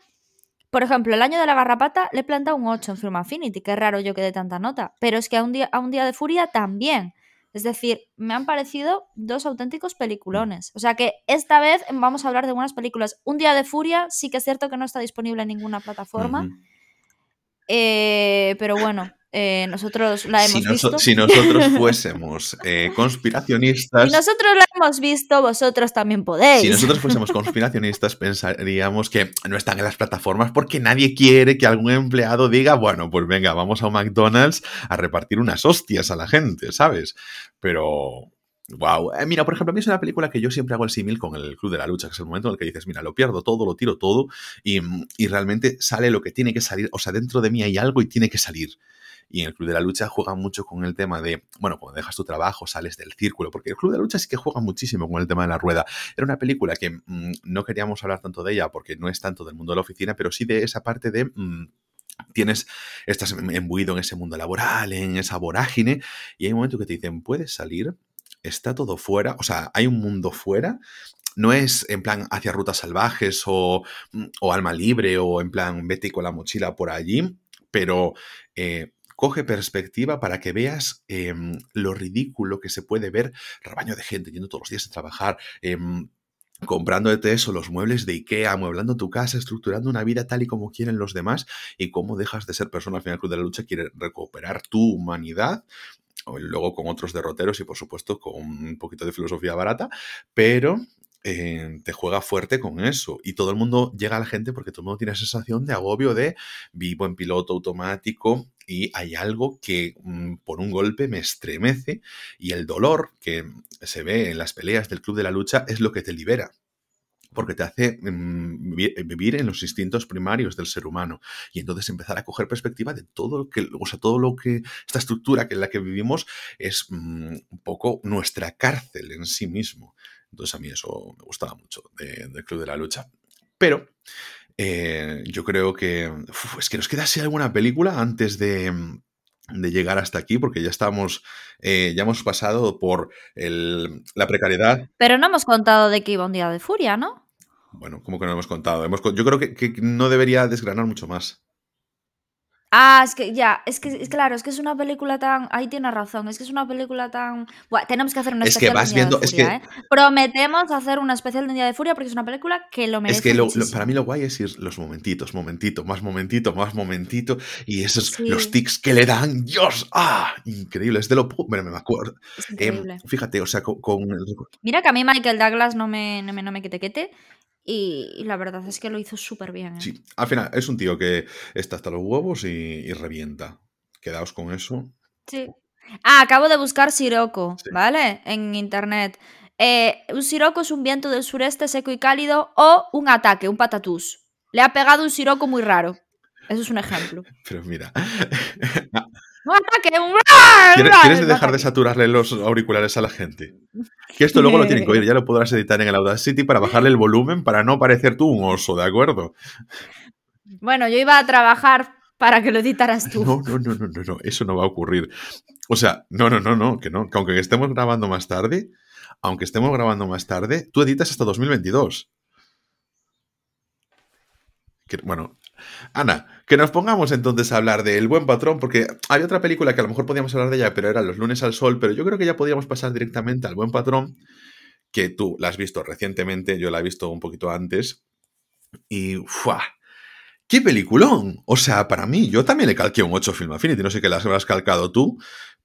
Por ejemplo, el año de la garrapata le he plantado un 8 en Film Affinity, que es raro yo que dé tanta nota. Pero es que a un día, a un día de furia también. Es decir, me han parecido dos auténticos peliculones. O sea que esta vez vamos a hablar de buenas películas. Un día de furia, sí que es cierto que no está disponible en ninguna plataforma. Eh, pero bueno, Eh, nosotros la hemos si, visto. si nosotros fuésemos eh, conspiracionistas. Si nosotros la hemos visto, vosotros también podéis. Si nosotros fuésemos conspiracionistas, pensaríamos que no están en las plataformas porque nadie quiere que algún empleado diga, bueno, pues venga, vamos a un McDonald's a repartir unas hostias a la gente, ¿sabes? Pero. Wow. mira, por ejemplo, a mí es una película que yo siempre hago el símil con el Club de la Lucha, que es el momento en el que dices, mira, lo pierdo todo, lo tiro todo, y, y realmente sale lo que tiene que salir. O sea, dentro de mí hay algo y tiene que salir. Y en el Club de la Lucha juega mucho con el tema de, bueno, cuando dejas tu trabajo, sales del círculo, porque el Club de la Lucha sí que juega muchísimo con el tema de la rueda. Era una película que mmm, no queríamos hablar tanto de ella porque no es tanto del mundo de la oficina, pero sí de esa parte de... Mmm, tienes, estás embuido en ese mundo laboral, en esa vorágine, y hay un momento que te dicen, puedes salir, está todo fuera, o sea, hay un mundo fuera, no es en plan hacia rutas salvajes o, o, alma libre o en plan vete con la mochila por allí, pero eh, coge perspectiva para que veas eh, lo ridículo que se puede ver, rebaño de gente yendo todos los días a trabajar, eh, comprándote eso, los muebles de Ikea, amueblando tu casa, estructurando una vida tal y como quieren los demás y cómo dejas de ser persona al final Club de la Lucha quiere recuperar tu humanidad luego con otros derroteros y por supuesto con un poquito de filosofía barata, pero eh, te juega fuerte con eso. Y todo el mundo llega a la gente porque todo el mundo tiene esa sensación de agobio de vivo en piloto automático y hay algo que mmm, por un golpe me estremece y el dolor que se ve en las peleas del club de la lucha es lo que te libera porque te hace mmm, vivir en los instintos primarios del ser humano y entonces empezar a coger perspectiva de todo lo que, o sea, todo lo que esta estructura que en la que vivimos es mmm, un poco nuestra cárcel en sí mismo. Entonces a mí eso me gustaba mucho del de Club de la Lucha. Pero eh, yo creo que uf, es que nos queda así alguna película antes de, de llegar hasta aquí, porque ya estamos, eh, ya hemos pasado por el, la precariedad. Pero no hemos contado de que iba un día de furia, ¿no? Bueno, como que no hemos contado. Hemos, yo creo que, que no debería desgranar mucho más. Ah, es que ya, es que es, claro, es que es una película tan. Ahí tienes razón, es que es una película tan. Buah, tenemos que hacer una es que especial vas de viendo, de es Furia, que, ¿eh? Prometemos hacer una especial de Día de Furia porque es una película que lo merece. es que lo, lo, muchísimo. para mí lo guay es ir los momentitos, momentito, más momentito, más momentito, y esos Sí. los tics que le dan, Dios, ah, increíble, es de lo bueno, me acuerdo. Es increíble. fíjate, o sea, con, con Mira que a mí Michael Douglas no me, no me, no me quite quete. Y, y la verdad es que lo hizo súper bien. ¿eh? Sí, al final es un tío que está hasta los huevos y, y revienta. Quedaos con eso. Sí. Ah, acabo de buscar Sirocco, Sí. ¿vale? En internet. Eh, un Sirocco es un viento del sureste seco y cálido o un ataque, un patatús. Le ha pegado un Sirocco muy raro. Eso es un ejemplo. Pero mira, Ataque. ¿quieres, dejar de saturarle los auriculares a la gente? Que esto luego lo tienen que oír, ya lo podrás editar en el Audacity para bajarle el volumen para no parecer tú un oso, ¿de acuerdo? Bueno, yo iba a trabajar para que lo editaras tú. No, no, no, no, no, no, eso no va a ocurrir. O sea, no, no, no, no, que no, que aunque estemos grabando más tarde, aunque estemos grabando más tarde, tú editas hasta 2022. Que- bueno, Ana, que nos pongamos entonces a hablar de El Buen Patrón, porque había otra película que a lo mejor podíamos hablar de ella, pero era Los lunes al sol, pero yo creo que ya podíamos pasar directamente al Buen Patrón, que tú la has visto recientemente, yo la he visto un poquito antes, y ¡fua! ¡Qué peliculón! O sea, para mí, yo también le calqué un 8 Film Affinity, no sé qué las habrás calcado tú,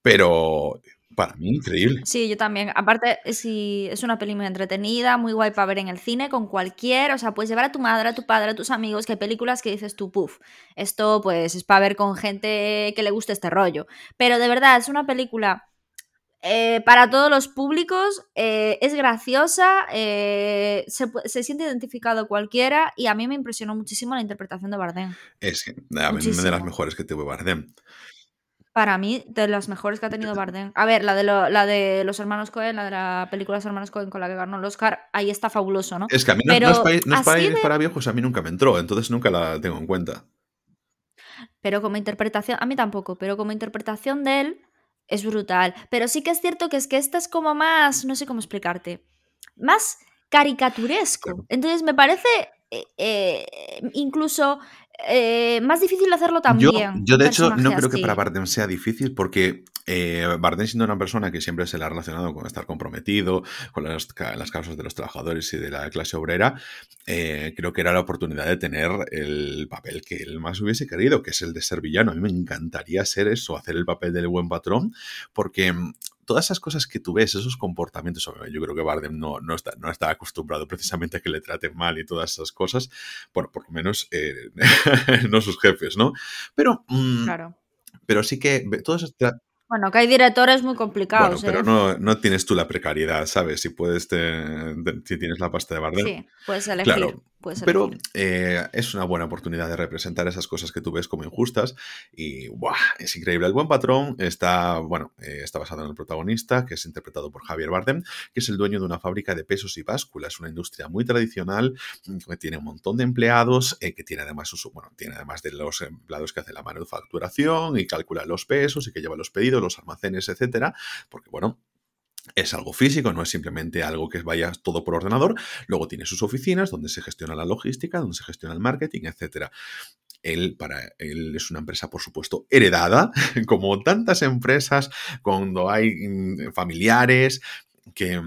pero para mí increíble. Sí, yo también. Aparte, sí, es una peli muy entretenida, muy guay para ver en el cine, con cualquier. O sea, puedes llevar a tu madre, a tu padre, a tus amigos, que hay películas que dices tú, puf, esto pues es para ver con gente que le guste este rollo. Pero de verdad, es una película eh, para todos los públicos, eh, es graciosa, eh, se, se siente identificado cualquiera y a mí me impresionó muchísimo la interpretación de Bardem. Es que, a mí, de las mejores que tuvo Bardem. Para mí, de las mejores que ha tenido Bardem. A ver, la de, lo- la de los hermanos Cohen, la de la película Los hermanos Cohen con la que ganó el Oscar, ahí está fabuloso, ¿no? Es que a mí no, es, no de- para viejos, a mí nunca me entró, entonces nunca la tengo en cuenta. Pero como interpretación, a mí tampoco, pero como interpretación de él es brutal. Pero sí que es cierto que es que esta es como más, no sé cómo explicarte, más caricaturesco. Entonces me parece eh, eh, incluso eh, más difícil hacerlo Yo, también. yo un de hecho, no creo que para Bardem sea difícil porque eh, Bardem siendo una persona que siempre se ha relacionado con estar comprometido, con las, las causas de los trabajadores y de la clase obrera, eh, creo que era la oportunidad de tener el papel que él más hubiese querido, que es el de ser villano. A mí me encantaría ser eso, hacer el papel del buen patrón, porque todas esas cosas que tú ves, esos comportamientos, yo creo que Bardem no, no, está, no está acostumbrado precisamente a que le traten mal y todas esas cosas, bueno, por lo menos eh, no sus jefes, ¿no? Pero, mm, Claro. pero sí que tra- Bueno, que hay directores muy bueno, complicados, pero ¿eh? no, no tienes tú la precariedad, ¿sabes? Si puedes, te- te- si tienes la pasta de Bardem. Sí, puedes elegir. Claro, pero eh, es una buena oportunidad de representar esas cosas que tú ves como injustas y ¡buah! es increíble. El buen patrón está, bueno, eh, está basado en el protagonista, que es interpretado por Javier Bardem, que es el dueño de una fábrica de pesos y básculas, una industria muy tradicional que tiene un montón de empleados, eh, que tiene además, bueno, tiene además de los empleados que hacen la manufacturación y calcula los pesos y que lleva los pedidos, los almacenes, etcétera, porque bueno, es algo físico, no es simplemente algo que vaya todo por ordenador. Luego tiene sus oficinas donde se gestiona la logística, donde se gestiona el marketing, etc. Él, para él es una empresa, por supuesto, heredada, como tantas empresas, cuando hay mm, familiares que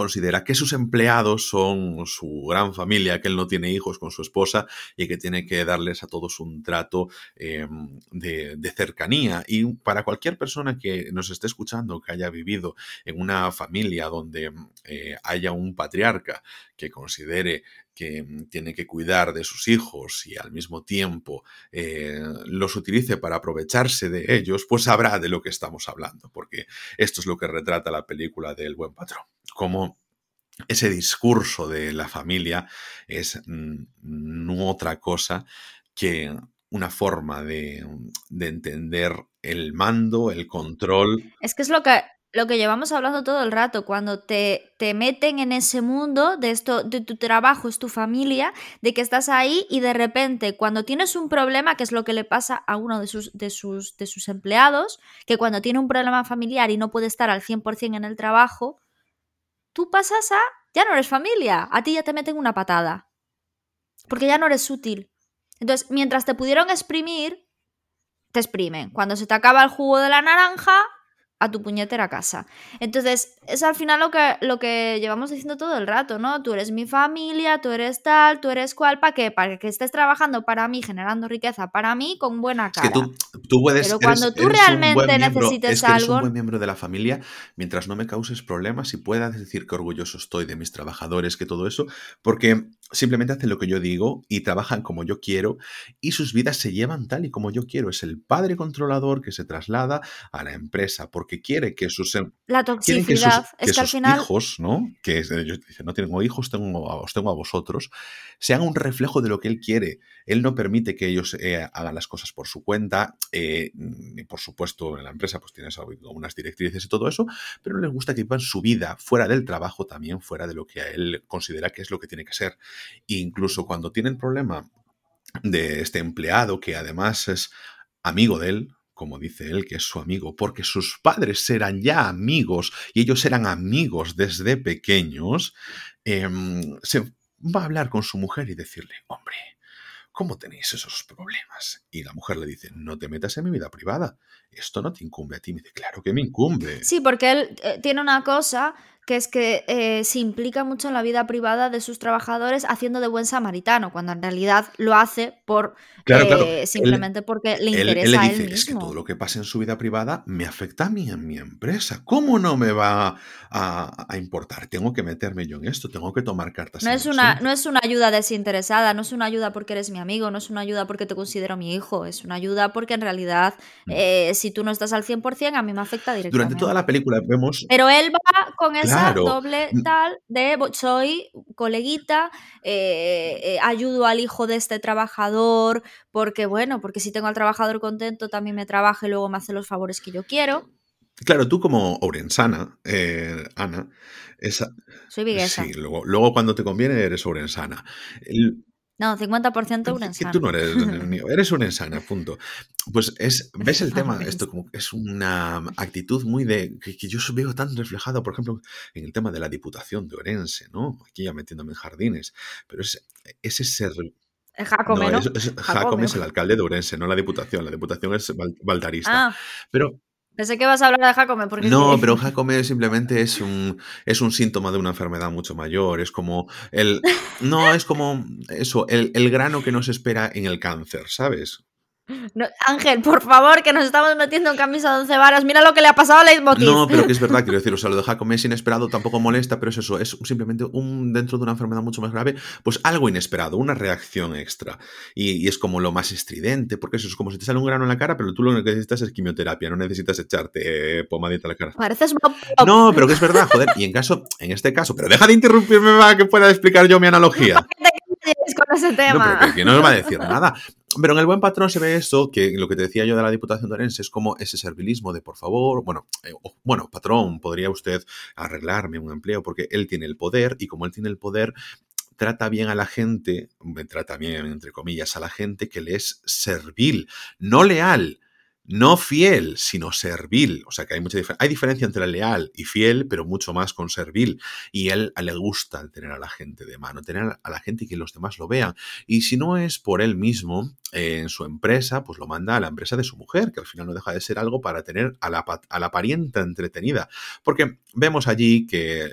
considera que sus empleados son su gran familia, que él no tiene hijos con su esposa y que tiene que darles a todos un trato eh, de, cercanía. Y para cualquier persona que nos esté escuchando, que haya vivido en una familia donde eh, haya un patriarca que considere que tiene que cuidar de sus hijos y al mismo tiempo eh, los utilice para aprovecharse de ellos, pues sabrá de lo que estamos hablando, porque esto es lo que retrata la película del buen patrón. Como ese discurso de la familia es mm, no otra cosa que una forma de, de, entender el mando, el control. Es que es lo que, lo que llevamos hablando todo el rato, cuando te, te, meten en ese mundo de esto, de tu trabajo, es tu familia, de que estás ahí y de repente cuando tienes un problema, que es lo que le pasa a uno de sus, de sus, de sus empleados, que cuando tiene un problema familiar y no puede estar al 100% en el trabajo, tú pasas a, ya no eres familia, a ti ya te meten una patada, porque ya no eres útil. Entonces, mientras te pudieron exprimir, te exprimen. Cuando se te acaba el jugo de la naranja, a tu puñetera casa. Entonces, es al final lo que, lo que llevamos diciendo todo el rato, ¿no? Tú eres mi familia, tú eres tal, tú eres cual, ¿para qué? Para que estés trabajando para mí, generando riqueza para mí con buena cara. Es que tú, tú puedes, Pero cuando eres, tú eres realmente miembro, necesites es que eres algo... un buen miembro de la familia, mientras no me causes problemas y puedas decir que orgulloso estoy de mis trabajadores, que todo eso, porque simplemente hacen lo que yo digo y trabajan como yo quiero y sus vidas se llevan tal y como yo quiero. Es el padre controlador que se traslada a la empresa porque quiere que sus, em, la quieren que sus, toxicidad que que al sus final hijos, ¿no? Que dicen, no tengo hijos, tengo, os tengo a vosotros, sean un reflejo de lo que él quiere. Él no permite que ellos eh, hagan las cosas por su cuenta. eh, por supuesto, en la empresa pues tienes algunas directrices y todo eso, pero no les gusta que vivan su vida fuera del trabajo, también fuera de lo que a él considera que es lo que tiene que ser. Incluso cuando tiene el problema de este empleado, que además es amigo de él, como dice él, que es su amigo, porque sus padres eran ya amigos y ellos eran amigos desde pequeños, em, se va a hablar con su mujer y decirle, hombre, ¿cómo tenéis esos problemas? Y la mujer le dice, no te metas en mi vida privada, esto no te incumbe a ti. Me dice, claro que me incumbe. Sí, porque él eh, tiene una cosa que es que eh, se implica mucho en la vida privada de sus trabajadores haciendo de buen samaritano, cuando en realidad lo hace por Claro, claro. eh, Él- simplemente porque le Él, interesa él le a dice, él es que mismo. todo lo que pasa en su vida privada me afecta a mí en mi empresa. ¿Cómo no me va a, a importar? Tengo que meterme yo en esto, tengo que tomar cartas No en es, una, no es una ayuda desinteresada, no es una ayuda porque eres mi amigo, no es una ayuda porque te considero mi hijo, es una ayuda porque en realidad Mm. eh, si tú no estás al 100% a mí me afecta Durante directamente. toda la película vemos, Pero él va con esa claro, doble mm, tal de "Bo- soy coleguita, eh, eh, ayudo al hijo de este trabajador, porque bueno, porque si tengo al trabajador contento también me trabaja y luego me hace los favores que yo quiero. claro, tú como orensana, eh, Ana, esa, Soy viguesa. sí, luego, luego cuando te conviene eres orensana. El- No, 50% que urensana. tú no eres, eres orensana, punto. Pues es, ves el tema, esto como que es una actitud muy de, que, que yo veo tan reflejado, por ejemplo, en el tema de la Diputación de Orense, ¿no? Aquí ya metiéndome en jardines, pero es, es ese Jacome, No, ¿no? es, es- Jacome. Jacome es el alcalde de Orense, no la Diputación. La Diputación es valdarista. Ah, Pero Pensé que vas a hablar de Jacome porque... No, pero Jacome simplemente es un, es un síntoma de una enfermedad mucho mayor. Es como el... No, es como eso, el, el grano que nos espera en el cáncer, ¿sabes? Ángel, por favor, que nos estamos metiendo en camisa de once varas. Mira lo que le ha pasado a Leitmotiv. No, pero que es verdad, quiero decir, o sea, lo de Jacome es inesperado, tampoco molesta, pero es eso, es simplemente un dentro de una enfermedad mucho más grave, pues algo inesperado, una reacción extra. Y, es como lo más estridente, porque eso es como si te sale un grano en la cara, pero tú lo que necesitas es quimioterapia, no necesitas echarte eh, pomadita a la cara. Pareces No, pero que es verdad, joder. Y en caso, en este caso, pero deja de interrumpirme para que pueda explicar yo mi analogía. con ese tema. No, pero que no os va a decir nada. Pero en el buen patrón se ve eso, que lo que te decía yo de la Diputación de Orense es como ese servilismo de por favor, bueno, eh, bueno, patrón, podría usted arreglarme un empleo porque él tiene el poder y como él tiene el poder, trata bien a la gente, trata bien entre comillas a la gente que le es servil, no leal no fiel, sino servil. O sea que hay mucha diferencia. Hay diferencia entre leal y fiel, pero mucho más con servil. Y él le gusta tener a la gente de mano, tener a la gente y que los demás lo vean. Y si no es por él mismo, en su empresa, pues lo manda a la empresa de su mujer, que al final no deja de ser algo para tener a la, a la parienta entretenida. Porque vemos allí que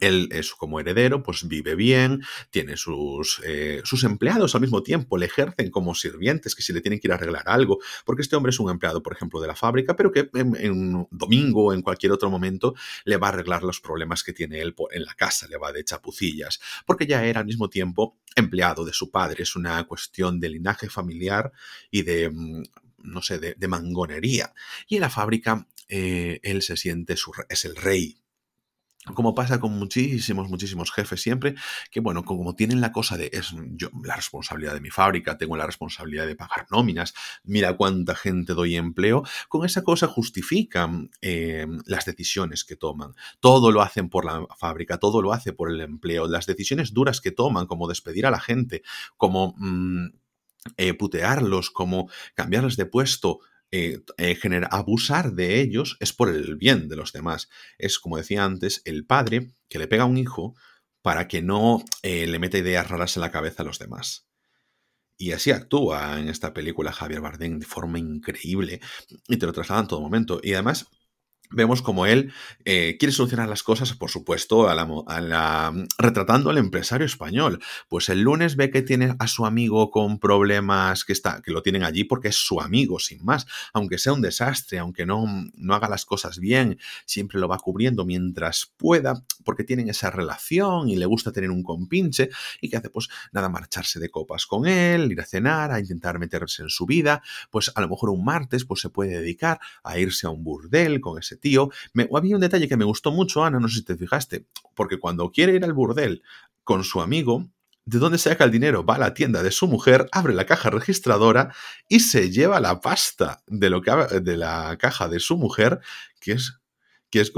él es como heredero, pues vive bien, tiene sus, eh, sus empleados al mismo tiempo, le ejercen como sirvientes, que si le tienen que ir a arreglar algo, porque este hombre es un empleado, por ejemplo, de la fábrica, pero que en, un domingo o en cualquier otro momento le va a arreglar los problemas que tiene él en la casa, le va de chapucillas, porque ya era al mismo tiempo empleado de su padre, es una cuestión de linaje familiar y de mm, no sé, de, mangonería. Y en la fábrica eh, él se siente, su, es el rey, como pasa con muchísimos, muchísimos jefes siempre, que bueno, como tienen la cosa de es yo la responsabilidad de mi fábrica, tengo la responsabilidad de pagar nóminas, mira cuánta gente doy empleo, con esa cosa justifican eh, las decisiones que toman. Todo lo hacen por la fábrica, todo lo hace por el empleo. Las decisiones duras que toman, como despedir a la gente, como mm, eh, putearlos, como cambiarles de puesto, eh, eh abusar de ellos es por el bien de los demás. Es, como decía antes, el padre que le pega a un hijo para que no eh, le meta ideas raras en la cabeza a los demás. Y así actúa en esta película Javier Bardem de forma increíble y te lo traslada en todo momento. Y además vemos como él eh, quiere solucionar las cosas, por supuesto, a la, retratando al empresario español. Pues el lunes ve que tiene a su amigo con problemas que, está, que lo tienen allí porque es su amigo, sin más. Aunque sea un desastre, aunque no, no haga las cosas bien, siempre lo va cubriendo mientras pueda, porque tienen esa relación y le gusta tener un compinche. ¿Y que hace? Pues nada, marcharse de copas con él, ir a cenar, a intentar meterse en su vida. Pues a lo mejor un martes pues se puede dedicar a irse a un burdel con ese tío. Me, había un detalle que me gustó mucho, Ana, no sé si te fijaste, porque cuando quiere ir al burdel con su amigo, ¿de dónde saca el dinero? Va a la tienda de su mujer, abre la caja registradora y se lleva la pasta de, lo que, de la caja de su mujer, que es... Que es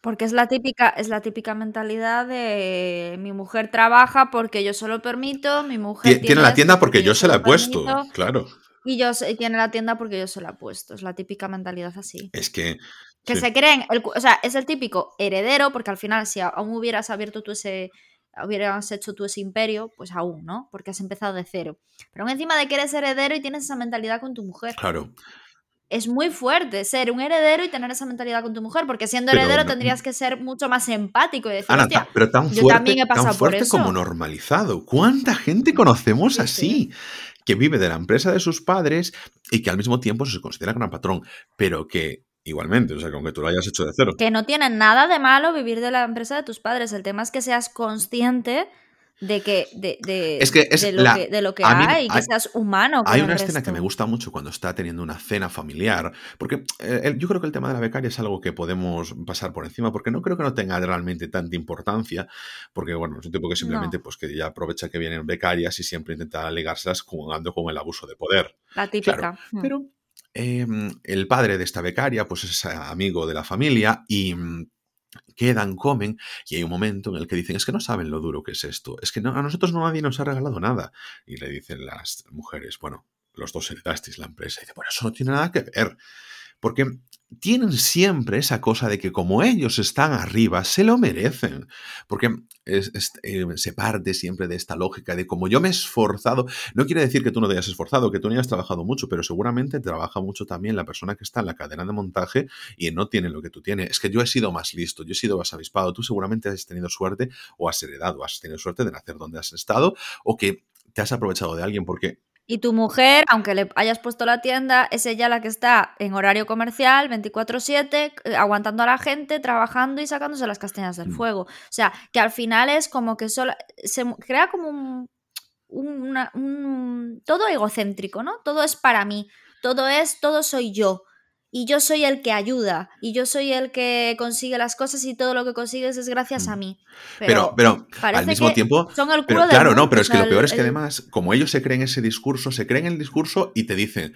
porque es la típica, es la típica mentalidad de mi mujer trabaja porque yo se lo permito, mi mujer tiene, la tienda porque, yo se la he puesto, claro. Y yo tiene la tienda porque yo se la he puesto. Es la típica mentalidad así. Es que que se creen, o sea, es el típico heredero, porque al final si aún hubieras abierto tú ese, hubieras hecho tú ese imperio, pues aún, ¿no? Porque has empezado de cero. Pero aún encima de que eres heredero y tienes esa mentalidad con tu mujer. Claro. Es muy fuerte ser un heredero y tener esa mentalidad con tu mujer, porque siendo heredero tendrías que ser mucho más empático y decir, pero tan fuerte, yo también he pasado tan fuerte como normalizado. ¿Cuánta gente conocemos así? Que vive de la empresa de sus padres y que al mismo tiempo se considera gran patrón, pero que igualmente, o sea, que tú lo hayas hecho de cero. Que no tiene nada de malo vivir de la empresa de tus padres. El tema es que seas consciente de que de, de, lo, que, hay, y que seas humano. hay una escena que me gusta mucho cuando está teniendo una cena familiar, porque eh, yo creo que el tema de la becaria es algo que podemos pasar por encima, porque no creo que no tenga realmente tanta importancia, porque bueno, es un tipo que simplemente pues que ya aprovecha que vienen becarias y siempre intenta ligárselas jugando con el abuso de poder. La típica. Hmm. Pero Em, el padre de esta becaria, pues es amigo de la familia y mm, quedan, comen, y hay un momento en el que dicen, es que no saben lo duro que es esto, es que a nosotros no nadie nos ha regalado nada. Y le dicen las mujeres, bueno, los dos heredasteis la empresa. Y dice, bueno, eso no tiene nada que ver. Porque tienen siempre esa cosa de que como ellos están arriba, se lo merecen. Porque eh, se parte siempre de esta lógica de como yo me he esforzado, no quiere decir que tú no te hayas esforzado, que tú no hayas trabajado mucho, pero seguramente trabaja mucho también la persona que está en la cadena de montaje y no tiene lo que tú tienes. Es que yo he sido más listo, yo he sido más avispado, tú seguramente has tenido suerte o has heredado, has tenido suerte de nacer donde has estado o que te has aprovechado de alguien porque y tu mujer, aunque le hayas puesto la tienda, es ella la que está en horario comercial, 24/7, eh, aguantando a la gente, trabajando y sacándose las castañas del mm. fuego. O sea, que al final es como que solo, se crea como un, un, todo egocéntrico, ¿no? Todo es para mí, todo es, todo soy yo y yo soy el que ayuda y yo soy el que consigue las cosas y todo lo que consigues es gracias a mm. mí. Pero, pero, al mismo tiempo, son el pero, claro, no, pero es que lo peor es que además, como ellos se creen ese discurso, se creen el discurso y te dicen,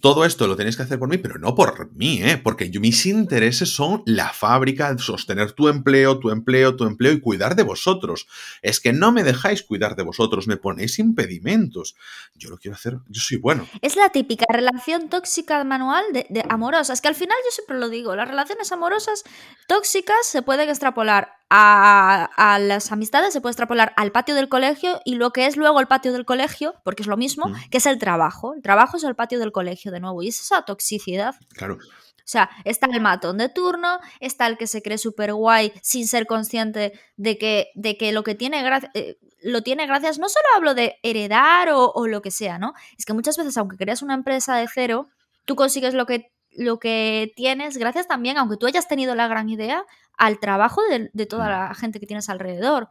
todo esto lo tenéis que hacer por mí, pero no por mí, ¿eh? porque mis intereses son la fábrica, sostener tu empleo, tu empleo, tu empleo y cuidar de vosotros. Es que no me dejáis cuidar de vosotros, me ponéis impedimentos. Yo lo quiero hacer, yo soy bueno. Es la típica relación tóxica manual de, de amorosa. Es que al final yo siempre lo digo, las relaciones amorosas tóxicas se pueden extrapolar a, las amistades se puede extrapolar al patio del colegio y lo que es luego el patio del colegio, porque es lo mismo, que es el trabajo. El trabajo es el patio del colegio de nuevo y es esa toxicidad. Claro. O sea, está el matón de turno, está el que se cree súper guay sin ser consciente de que, de que lo que tiene eh, lo tiene gracias, no solo hablo de heredar o, o, lo que sea, ¿no? Es que muchas veces, aunque creas una empresa de cero, tú consigues lo que, lo que tienes gracias también, aunque tú hayas tenido la gran idea, al trabajo de, toda la gente que tienes alrededor.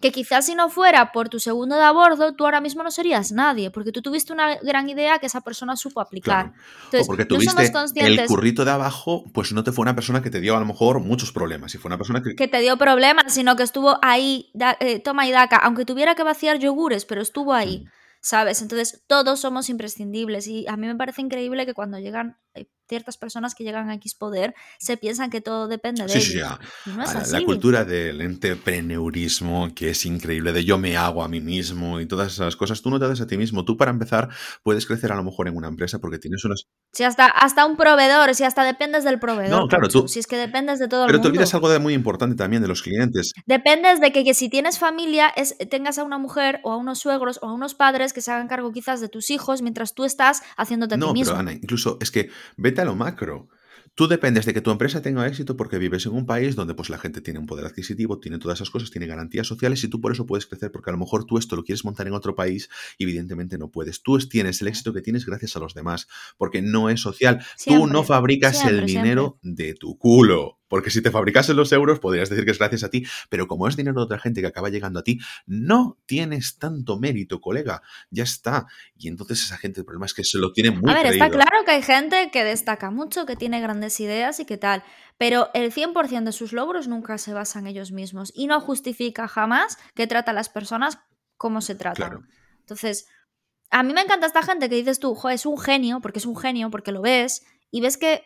Que quizás si no fuera por tu segundo de a bordo, tú ahora mismo no serías nadie, porque tú tuviste una gran idea que esa persona supo aplicar. o porque tuviste el currito de abajo, pues no te fue una persona que te dio a lo mejor muchos problemas. Si fue una persona que... que te dio problemas, sino que estuvo ahí, eh, toma y daca, aunque tuviera que vaciar yogures, pero estuvo ahí. Mm. ¿sabes? Entonces, todos somos imprescindibles y a mí me parece increíble que cuando llegan eh, ciertas personas que llegan a X poder se piensan que todo depende de sí, ellos. Sí, no La cultura del entrepreneurismo, que es increíble, de yo me hago a mí mismo y todas esas cosas, tú no te haces a ti mismo. Tú para empezar puedes crecer a lo mejor en una empresa porque tienes unos... Si hasta, hasta un proveedor, si hasta dependes del proveedor. No, claro, tú... Si es que dependes de todo el mundo. Pero te olvidas algo de muy importante también de los clientes. Dependes de que, que si tienes familia, es, tengas a una mujer o a unos suegros o a unos padres que se hagan cargo quizás de tus hijos mientras tú estás haciéndote a ti mismo. No, pero Ana, incluso es que vete a lo macro. Tú dependes de que tu empresa tenga éxito porque vives en un país donde pues la gente tiene un poder adquisitivo, tiene todas esas cosas, tiene garantías sociales y tú por eso puedes crecer porque a lo mejor tú esto lo quieres montar en otro país y evidentemente no puedes. Tú tienes el éxito que tienes gracias a los demás porque no es social. tú no fabricas el dinero de tu culo. Porque si te fabricases los euros, podrías decir que es gracias a ti, pero como es dinero de otra gente que acaba llegando a ti, no tienes tanto mérito, colega. Ya está. Y entonces esa gente, el problema es que se lo tiene muy A ver, está claro que hay gente que destaca mucho, que tiene grandes ideas y que tal, pero el 100% de sus logros nunca se basan en ellos mismos y no justifica jamás que trata a las personas como se tratan. Entonces, a mí me encanta esta gente que dices tú, jo, es un genio, porque es un genio, porque lo ves, y ves que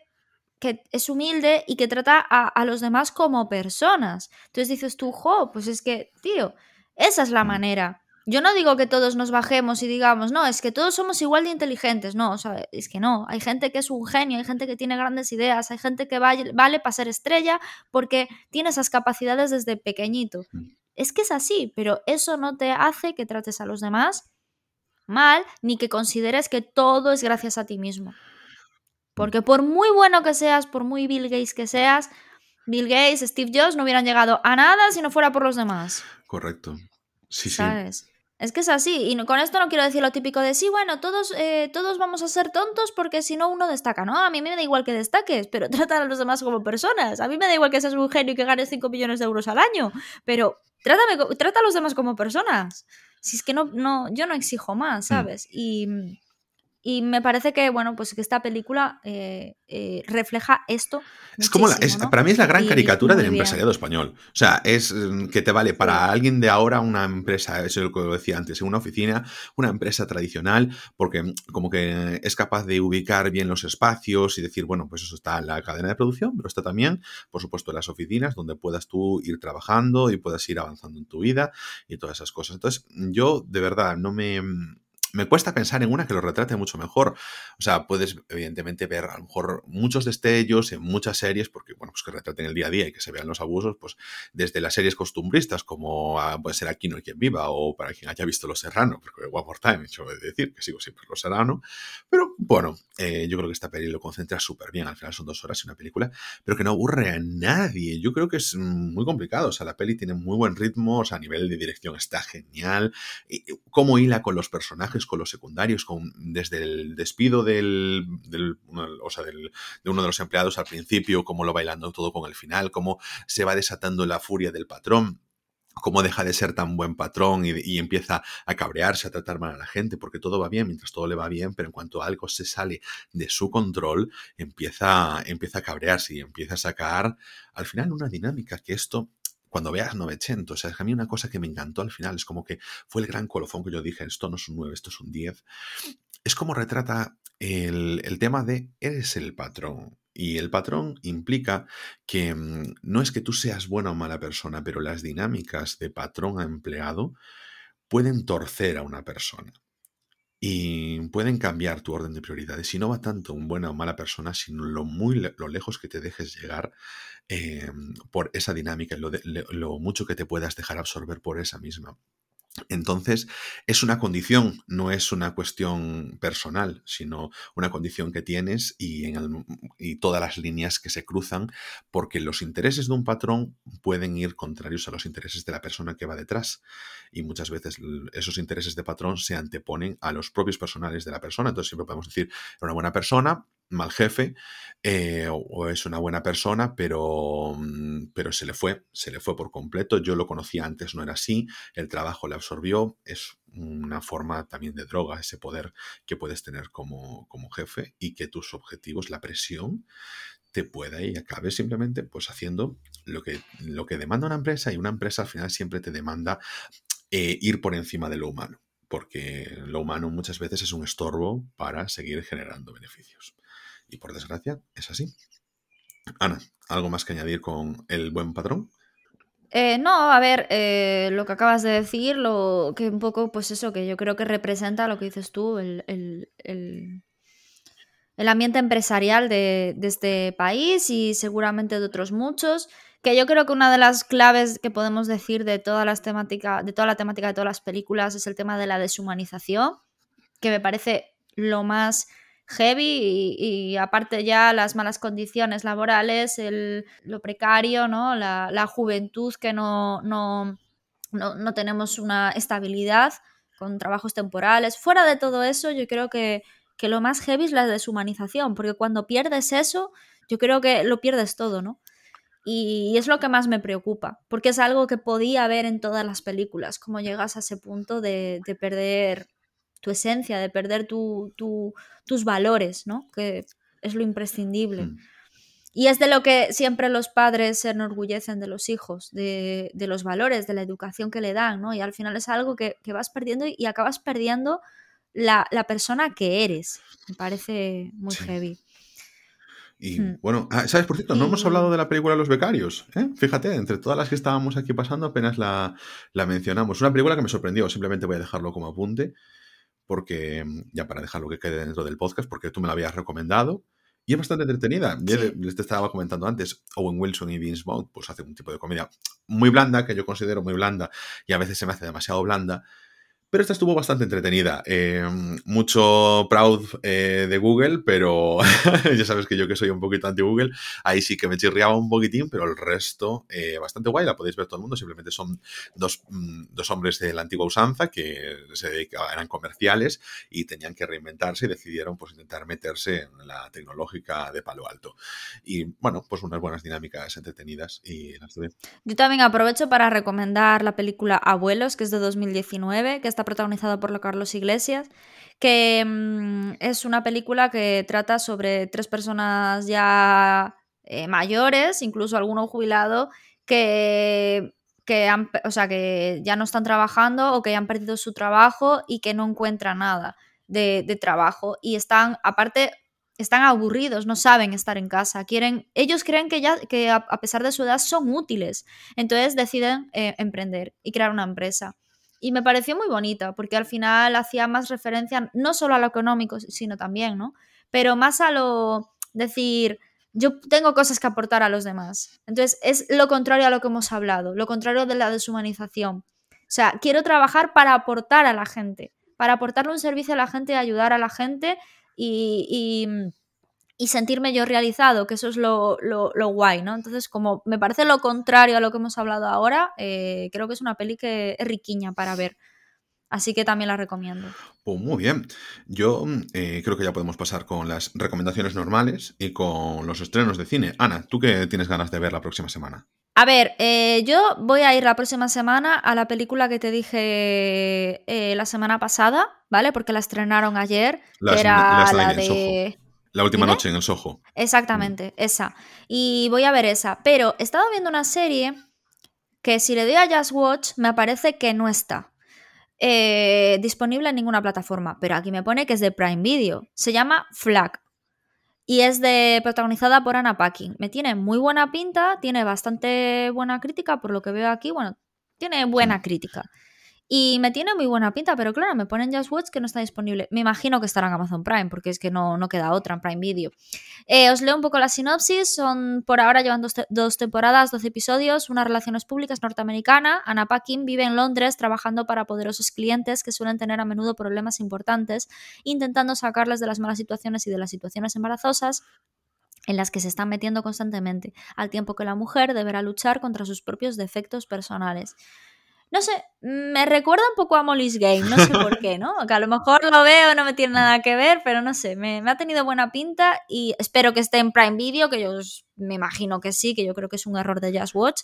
que es humilde y que trata a, los demás como personas. Entonces dices tú, jo, pues es que, tío, esa es la manera. Yo no digo que todos nos bajemos y digamos, no, es que todos somos igual de inteligentes. No, o sea, es que no. Hay gente que es un genio, hay gente que tiene grandes ideas, hay gente que vale, vale para ser estrella porque tiene esas capacidades desde pequeñito. Es que es así, pero eso no te hace que trates a los demás mal ni que consideres que todo es gracias a ti mismo. Porque por muy bueno que seas, por muy Bill Gates que seas, Bill Gates, Steve Jobs no hubieran llegado a nada si no fuera por los demás. Correcto. Sí, ¿Sabes? Es que es así. Y con esto no quiero decir lo típico de sí, bueno, todos, eh, todos vamos a ser tontos porque si no uno destaca. No, a mí me da igual que destaques, pero trata a los demás como personas. A mí me da igual que seas un genio y que ganes 5 millones de euros al año, pero trátame, trata a los demás como personas. Si es que no, no, yo no exijo más, mm. ¿sabes? Y y me parece que, bueno, pues que esta película eh, eh, refleja esto. Es como la, para mí es la gran caricatura del empresariado español. O sea, es mm, que te vale para alguien de ahora una empresa, eso es lo que decía antes, en una oficina, una empresa tradicional, porque mm, como que es capaz de ubicar bien los espacios y decir, bueno, pues eso está en la cadena de producción, pero está también, por supuesto, en las oficinas donde puedas tú ir trabajando y puedas ir avanzando en tu vida y todas esas cosas. Entonces, yo de verdad no me mm, me cuesta pensar en una que lo retrate mucho mejor. O sea, puedes evidentemente ver a lo mejor muchos destellos en muchas series, porque, bueno, pues que retraten el día a día y que se vean los abusos, pues desde las series costumbristas, como a, puede ser Aquí no hay quien viva, o para quien haya visto Los Serrano, porque One More Time, hecho de decir que sigo siempre Los Serrano. Pero bueno, eh, yo creo que esta peli lo concentra súper bien. Al final son dos horas y una película, pero que no aburre a nadie. Yo creo que es muy complicado. O sea, la peli tiene muy buen ritmo, o sea, a nivel de dirección está genial. Y, cómo hila con los personajes con los secundarios, con, desde el despido del, o sea, del, de uno de los empleados al principio, cómo lo bailando todo con el final, cómo se va desatando la furia del patrón cómo deja de ser tan buen patrón y, empieza a cabrearse, a tratar mal a la gente, porque todo va bien mientras todo le va bien, pero en cuanto algo se sale de su control, empieza, empieza a cabrearse y empieza a sacar al final una dinámica que esto cuando veas 900, o sea, a mí una cosa que me encantó al final es como que fue el gran colofón que yo dije, esto no es un 9, esto es un 10. Es como retrata el, el tema de eres el patrón. Y el patrón implica que mm, no es que tú seas buena o mala persona, pero las dinámicas de patrón a empleado pueden torcer a una persona y pueden cambiar tu orden de prioridades. Y no va tanto en buena o mala persona, sino lo muy lo lejos que te dejes llegar em, por esa dinámica, lo, lo mucho que te puedas dejar absorber por esa misma. Entonces, es una condición, no es una cuestión personal, sino una condición que tienes y, en y, todas las líneas que se cruzan, porque los intereses de un patrón pueden ir contrarios a los intereses de la persona que va detrás. Y muchas veces esos intereses de patrón se anteponen a los propios personales de la persona. Entonces, siempre podemos decir, una buena persona, mal jefe eh, o es una buena persona, pero, mm, pero se le fue, se le fue por completo. Yo lo conocía antes, no era así, el trabajo le absorbió, es una forma también de droga, ese poder que puedes tener como, como jefe y que tus objetivos, la presión, te pueda y acabe simplemente pues haciendo lo que, lo que demanda una empresa y una empresa al final siempre te demanda eh, ir por encima de lo humano porque lo humano muchas veces es un estorbo para seguir generando beneficios. Y por desgracia es así. Ana, ¿algo más que añadir con el buen patrón? Eh, no, a ver, eh, lo que acabas de decir, lo que un poco, pues eso, que yo creo que representa lo que dices tú, el, el, ambiente empresarial de, de, este país y seguramente de otros muchos. Que yo creo que una de las claves que podemos decir de todas las temáticas, de toda la temática de todas las películas es el tema de la deshumanización, que me parece lo más heavy y, aparte ya las malas condiciones laborales, el, lo precario, ¿no? La, juventud que no, no, no, tenemos una estabilidad con trabajos temporales. Fuera de todo eso, yo creo que, que, lo más heavy es la deshumanización, porque cuando pierdes eso, yo creo que lo pierdes todo, ¿no? Y, es lo que más me preocupa, porque es algo que podía ver en todas las películas, cómo llegas a ese punto de, de perder tu esencia, de perder tus valores, ¿no? Que es lo imprescindible. Mm. Y es de lo que siempre los padres se enorgullecen de los hijos, de, los valores, de la educación que le dan, ¿no? Y al final es algo que, vas perdiendo y, acabas perdiendo la, persona que eres. Me parece muy heavy. Y hmm. bueno, ah, ¿sabes? Por cierto, no hemos hablado de la película Los Becarios. ¿eh? Fíjate, entre todas las que estábamos aquí pasando, apenas la, la mencionamos. Una película que me sorprendió, simplemente voy a dejarlo como apunte porque mm, ya para dejarlo que quede dentro del podcast, porque tú me la habías recomendado y es bastante entretenida. Les te estaba comentando antes, Owen Wilson y Vince Vaughn, pues hacen un tipo de comedia muy blanda, que yo considero muy blanda y a veces se me hace demasiado blanda, pero esta estuvo bastante entretenida. Eh, mucho proud eh, de Google, pero ya sabes que yo que soy un poquito anti-Google, ahí sí que me chirriaba un poquitín, pero el resto eh, bastante guay, la podéis ver todo el mundo. Simplemente son dos, mm, dos hombres de la antigua usanza que se dedicaban, eran comerciales y tenían que reinventarse y decidieron pues intentar meterse en la tecnológica de Palo Alto. Y bueno, pues unas buenas dinámicas entretenidas y las Yo también aprovecho para recomendar la película Abuelos, que es de 2019, que está protagonizado por Carlos Iglesias, que mm, es una película que trata sobre tres personas ya eh, mayores, incluso alguno jubilado, que, que, o sea, que ya no están trabajando o que han perdido su trabajo y que no encuentran nada de, de trabajo. Y están, aparte, están aburridos, no saben estar en casa, quieren, ellos creen que ya, que a, pesar de su edad son útiles, entonces deciden eh, emprender y crear una empresa. Y me pareció muy bonita, porque al final hacía más referencia no solo a lo económico, sino también, ¿no? Pero más a lo decir, yo tengo cosas que aportar a los demás. Entonces, es lo contrario a lo que hemos hablado, lo contrario de la deshumanización. O sea, quiero trabajar para aportar a la gente, para aportarle un servicio a la gente, ayudar a la gente y, y, sentirme yo realizado, que eso es lo, lo, guay, ¿no? Entonces, como me parece lo contrario a lo que hemos hablado ahora, eh, creo que es una peli que es riquiña para ver. Así que también la recomiendo. Pues muy bien. Yo eh, creo que ya podemos pasar con las recomendaciones normales y con los estrenos de cine. Ana, ¿tú qué tienes ganas de ver la próxima semana? A ver, eh, yo voy a ir la próxima semana a la película que te dije eh, la semana pasada, ¿vale? Porque la estrenaron ayer, la, era la, de... La última noche en el Soho. Exactamente, mm. esa. Y voy a ver esa. Pero he estado viendo una serie que si le doy a Just Watch me parece que no está. Eh, disponible en ninguna plataforma, pero aquí me pone que es de Prime Video. Se llama Flag y es de protagonizada por Anna Paquin. Me tiene muy buena pinta, tiene bastante buena crítica, por lo que veo aquí, bueno, tiene buena crítica. Y me tiene muy buena pinta, pero claro, me ponen Just Watch que no está disponible. Me imagino que estará en Amazon Prime, porque es que no, no queda otra en Prime Video. Eh, os leo un poco la sinopsis. Son por ahora llevan dos, temporadas, 12 episodios, unas relaciones públicas norteamericana. Anna Paquin vive en Londres trabajando para poderosos clientes que suelen tener a menudo problemas importantes, intentando sacarles de las malas situaciones y de las situaciones embarazosas en las que se están metiendo constantemente, al tiempo que la mujer deberá luchar contra sus propios defectos personales no sé, me recuerda un poco a Molly's Game, no sé por qué, ¿no? Que a lo mejor lo veo, no me tiene nada que ver, pero no sé, me, ha tenido buena pinta y espero que esté en Prime Video, que yo me imagino que sí, que yo creo que es un error de Just Watch.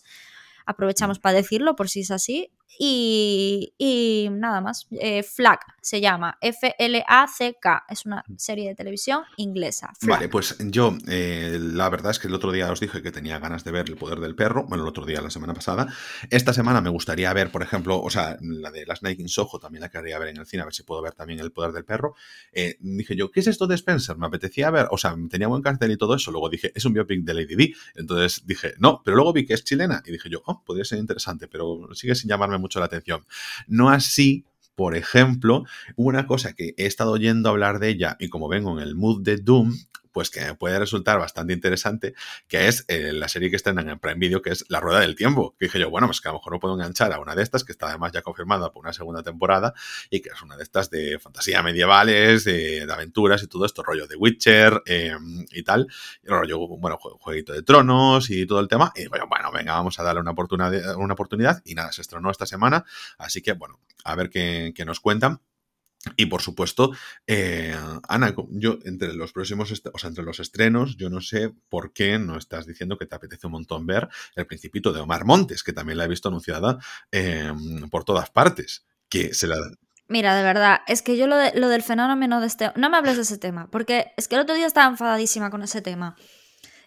Aprovechamos para decirlo por si es así. Y, nada más. Eh, Flag se llama. F-L-A-C-K. Es una serie de televisión inglesa. Vale, pues yo, eh, la verdad es que el otro día os dije que tenía ganas de ver El Poder del Perro. Bueno, el otro día, la semana pasada. Esta semana me gustaría ver, por ejemplo, o sea, la de Las Night in Soho también la querría ver en el cine, a ver si puedo ver también El Poder del Perro. Eh, dije yo, ¿qué es esto de Spencer? Me apetecía ver, o sea, tenía buen cartel y todo eso. Luego dije, es un biopic de Lady D. Entonces dije, no, pero luego vi que es chilena y dije yo, oh, podría ser interesante, pero sigue sin llamarme mucho la atención. No así por ejemplo, una cosa que he estado oyendo hablar de ella y como vengo en el mood de Doom, pues que puede resultar bastante interesante, que es eh, la serie que estrenan en Prime Video, que es La Rueda del Tiempo. Que dije yo, bueno, pues que a lo mejor no puedo enganchar a una de estas, que está además ya confirmada por una segunda temporada, y que es una de estas de fantasía medievales, de, aventuras y todo esto, rollo de Witcher em, y tal, y rollo, bueno, jueguito de tronos y todo el tema. Y bueno, bueno, venga, vamos a darle una oportunidad, una oportunidad. Y nada, se estrenó esta semana, así que bueno, a ver qué nos cuentan. Y por supuesto, eh, Ana, yo entre los próximos, o sea, entre los estrenos, yo no sé por qué no estás diciendo que te apetece un montón ver El Principito de Omar Montes, que también la he visto anunciada em, por todas partes. Que se la, Mira, de verdad, es que yo lo, lo del fenómeno de este... No me hables de ese tema, porque es que el otro día estaba enfadadísima con ese tema.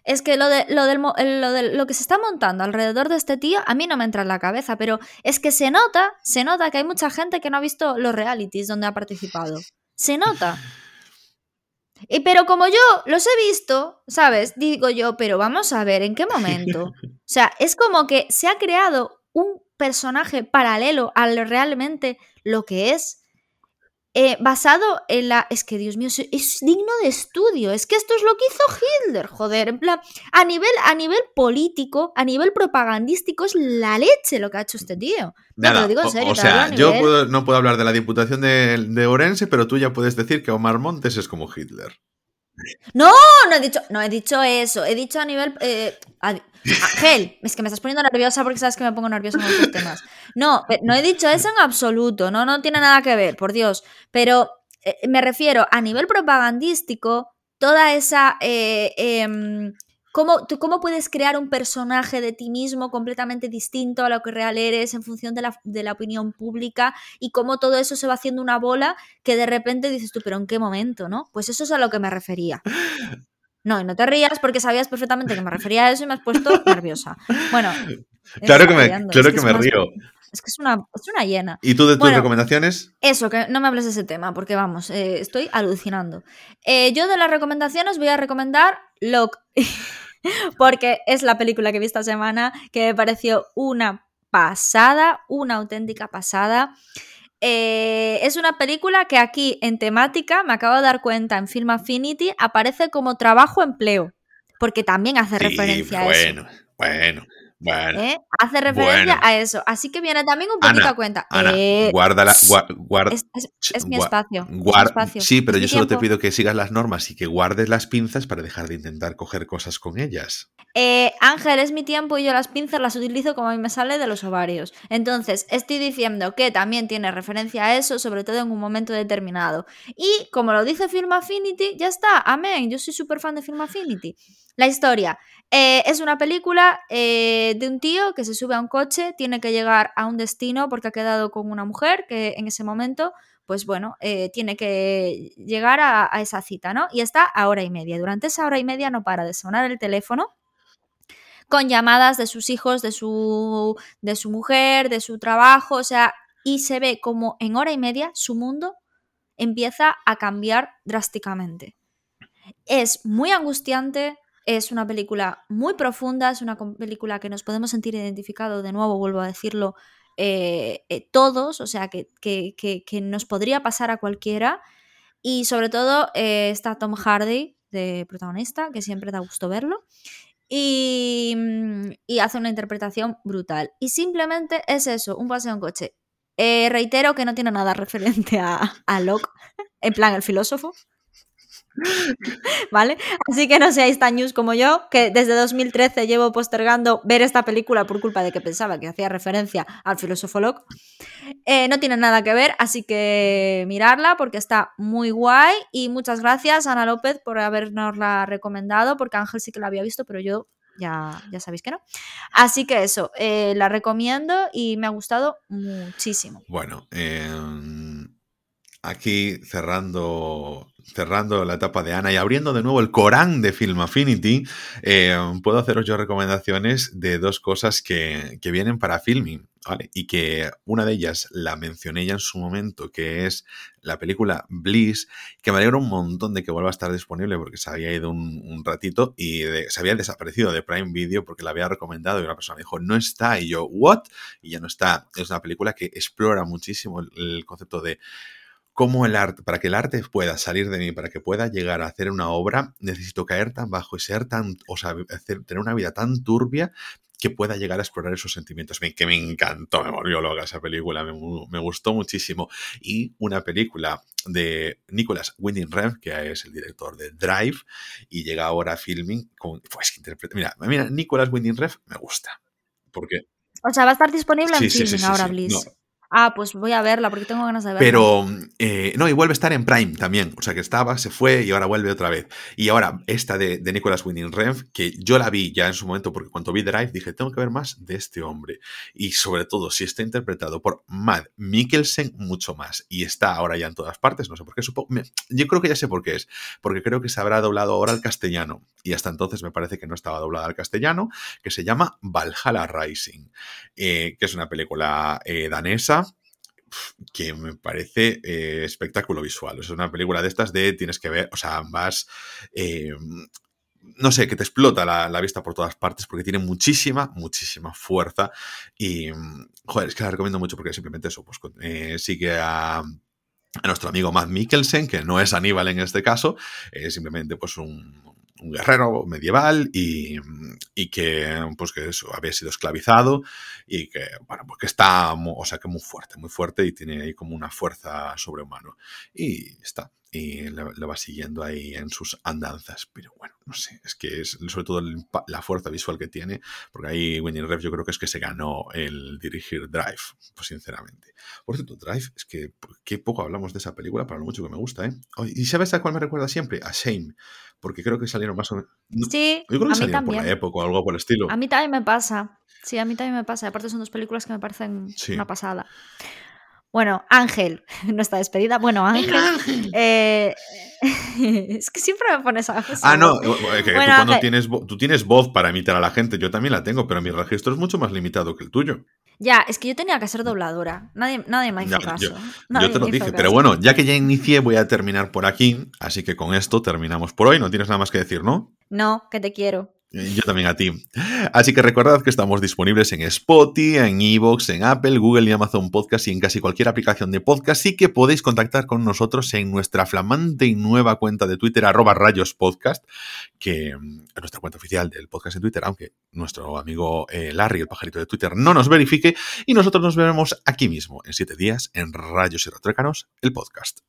Es que lo, de, lo, del, lo, de, lo que se está montando alrededor de este tío a mí no me entra en la cabeza, pero es que se nota, se nota que hay mucha gente que no ha visto los realities donde ha participado. Se nota. Y pero como yo los he visto, ¿sabes? Digo yo, pero vamos a ver, ¿en qué momento? O sea, es como que se ha creado un personaje paralelo a realmente lo que es eh, basado en la... Es que, Dios mío, es digno de estudio. Es que esto es lo que hizo Hitler, joder. En plan, a nivel, a nivel político, a nivel propagandístico, es la leche lo que ha hecho este tío. lo digo en serio, o, sea, yo no puedo hablar de la Diputación de, de Orense, pero tú ya puedes decir que Omar Montes es como Hitler. No, no he dicho, no he dicho eso. He dicho a nivel. Eh, Ángel, es que me estás poniendo nerviosa porque sabes que me pongo nerviosa en estos temas. No, no he dicho eso en absoluto. No, no tiene nada que ver, por Dios. Pero eh, me refiero a nivel propagandístico, toda esa eh, em, ¿Cómo, tú, ¿Cómo puedes crear un personaje de ti mismo completamente distinto a lo que real eres en función de la, de la, opinión pública y cómo todo eso se va haciendo una bola que de repente dices tú, pero ¿en qué momento? ¿no? Pues eso es a lo que me refería. No, y no te rías porque sabías perfectamente que me refería a eso y me has puesto nerviosa. Bueno. Claro que me, claro que, me río. Es que es una, es una llena. ¿Y tú de tus recomendaciones? Eso, que no me hables de ese tema, porque vamos, eh, estoy alucinando. Eh, yo de las recomendaciones voy a recomendar Locke, porque es la película que vi esta semana que me pareció una pasada, una auténtica pasada. Eh, es una película que aquí en temática, me acabo de dar cuenta, en Film Affinity aparece como trabajo empleo, porque también hace referencia a eso. Bueno, bueno. Bueno, ¿eh? Hace referencia a eso. Así que viene también un poquito a cuenta. Ana, Eh, guárdala, es- gua- guarda- es, es- es mi espacio. es mi guar- espacio, sí, pero yo solo te pido que sigas las normas y que guardes las pinzas para dejar de intentar coger cosas con ellas. Eh, Ángel, es mi tiempo y yo las pinzas las utilizo como a mí me sale de los ovarios. Entonces, estoy diciendo que también tiene referencia a eso, sobre todo en un momento determinado. Y como lo dice Film Affinity, ya está, amén. Yo soy súper fan de Film Affinity. La historia. eh, es una película eh, de un tío que se sube a un coche, tiene que llegar a un destino porque ha quedado con una mujer que en ese momento, pues bueno, eh, tiene que llegar a, a esa cita, ¿no? Y está a hora y media. Durante esa hora y media no para de sonar el teléfono con llamadas de sus hijos, de su, de su mujer, de su trabajo, o sea, y se ve como en hora y media su mundo empieza a cambiar drásticamente. Es muy angustiante, es una película muy profunda, es una película que nos podemos sentir identificados, de nuevo vuelvo a decirlo, eh, eh, todos, o sea, que, que- que- que nos podría pasar a cualquiera. Y sobre todo eh, está Tom Hardy de protagonista, que siempre da gusto verlo. Y, mm, y hace una interpretación brutal. Y simplemente es eso, un paseo en coche. Reitero que no tiene nada referente a, a Locke, en plan el filósofo. ¿Vale? Así que no seáis tan news como yo, que desde 2013 llevo postergando ver esta película por culpa de que pensaba que hacía referencia al filósofo Locke. Eh, no tiene nada que ver, así que mirarla porque está muy guay. Y muchas gracias, Ana López, por habernosla recomendado, porque Ángel sí que la había visto, pero yo ya, ya sabéis que no. Así que eso, eh, la recomiendo y me ha gustado muchísimo. Bueno, eh, aquí cerrando, cerrando la etapa de Ana y abriendo de nuevo el Corán de Film Affinity, eh, puedo haceros yo recomendaciones de dos cosas que, que vienen para filming. ¿vale? Y que una de ellas la mencioné ya en su momento, que es la película Bliss, que me alegro un montón de que vuelva a estar disponible porque se había ido un, ratito y se había desaparecido de Prime Video porque la había recomendado y una persona me dijo, no está, y yo, ¿what? Y ya no está. Es una película que explora muchísimo el concepto de cómo el arte, para que el arte pueda salir de mí, para que pueda llegar a hacer una obra, necesito caer tan bajo y ser tan, o sea, hacer- tener una vida tan turbia que pueda llegar a explorar esos sentimientos. Me- que me encantó, me volvió loca esa película, me, gustó muchísimo. Y una película de Nicholas Winding Refn, que es el director de Drive, y llega ahora a filming con... Pues, que interpreta- mira, mira, Nicholas Winding Refn me gusta. Porque O sea, va a estar disponible en sí, filming sí, ahora. Bliss. No. Ah, pues voy a verla porque tengo ganas de verla. Pero, eh, no, y vuelve a estar en Prime también. O sea, que estaba, se fue y ahora vuelve otra vez. Y ahora, esta de, de Nicholas Winding Refn, que yo la vi ya en su momento, porque cuando vi Drive dije, tengo que ver más de este hombre. Y sobre todo, si está interpretado por Matt Mikkelsen, mucho más. Y está ahora ya en todas partes, no sé por qué. Supongo, yo creo que ya sé por qué es. Porque creo que se habrá doblado ahora al castellano. Y hasta entonces me parece que no estaba doblada al castellano, que se llama Valhalla Rising, eh, que es una película eh, danesa que me parece eh, espectáculo visual. Es una película de estas de tienes que ver, o sea, vas. eh, no sé, que te explota la, vista por todas partes porque tiene muchísima, muchísima fuerza. Y, joder, es que la recomiendo mucho porque simplemente eso, pues eh, sigue a, a nuestro amigo Matt Mikkelsen, que no es Aníbal en este caso, es simplemente pues un, un guerrero medieval y, y que pues que eso, había sido esclavizado y que, bueno, pues está, o sea, que muy fuerte, muy fuerte y tiene ahí como una fuerza sobrehumana. Y está, y le, va siguiendo ahí en sus andanzas. Pero bueno, no sé, es que es sobre todo la fuerza visual que tiene, porque ahí Winning Ref yo creo que es que se ganó el dirigir Drive, pues sinceramente. Por cierto, Drive, es que qué poco hablamos de esa película, para lo mucho que me gusta, ¿eh? ¿Y sabes a cuál me recuerda siempre? A Shame, porque creo que salieron más o menos... no, Sí, yo creo que a mí salieron por la también. época o algo por el estilo. A mí también me pasa. Sí, a mí también me pasa. Aparte son dos películas que me parecen Sí. una pasada. Bueno, Ángel, nuestra despedida. Bueno, Ángel. eh, es que siempre me pones a... Ah, no, eh, que Bueno, tú, cuando tienes, tú tienes voz para imitar a la gente, yo también la tengo, pero mi registro es mucho más limitado que el tuyo. Ya, es que yo tenía que ser dobladora. Nadie, nadie me hizo Ya, caso. yo- Nadie Yo te lo dije, pero bueno, ya que ya inicié, voy a terminar por aquí, así que con esto terminamos por hoy. No tienes nada más que decir, ¿no? No, que te quiero. Yo también a ti. Así que recordad que estamos disponibles en Spotify, en Evox, en Apple, Google y Amazon Podcast y en casi cualquier aplicación de podcast y que podéis contactar con nosotros en nuestra flamante y nueva cuenta de Twitter, arroba rayos podcast, que mm, es nuestra cuenta oficial del podcast en Twitter, aunque nuestro amigo eh, Larry, el pajarito de Twitter, no nos verifique y nosotros nos veremos aquí mismo en siete días en Rayos y Retrócanos, el podcast.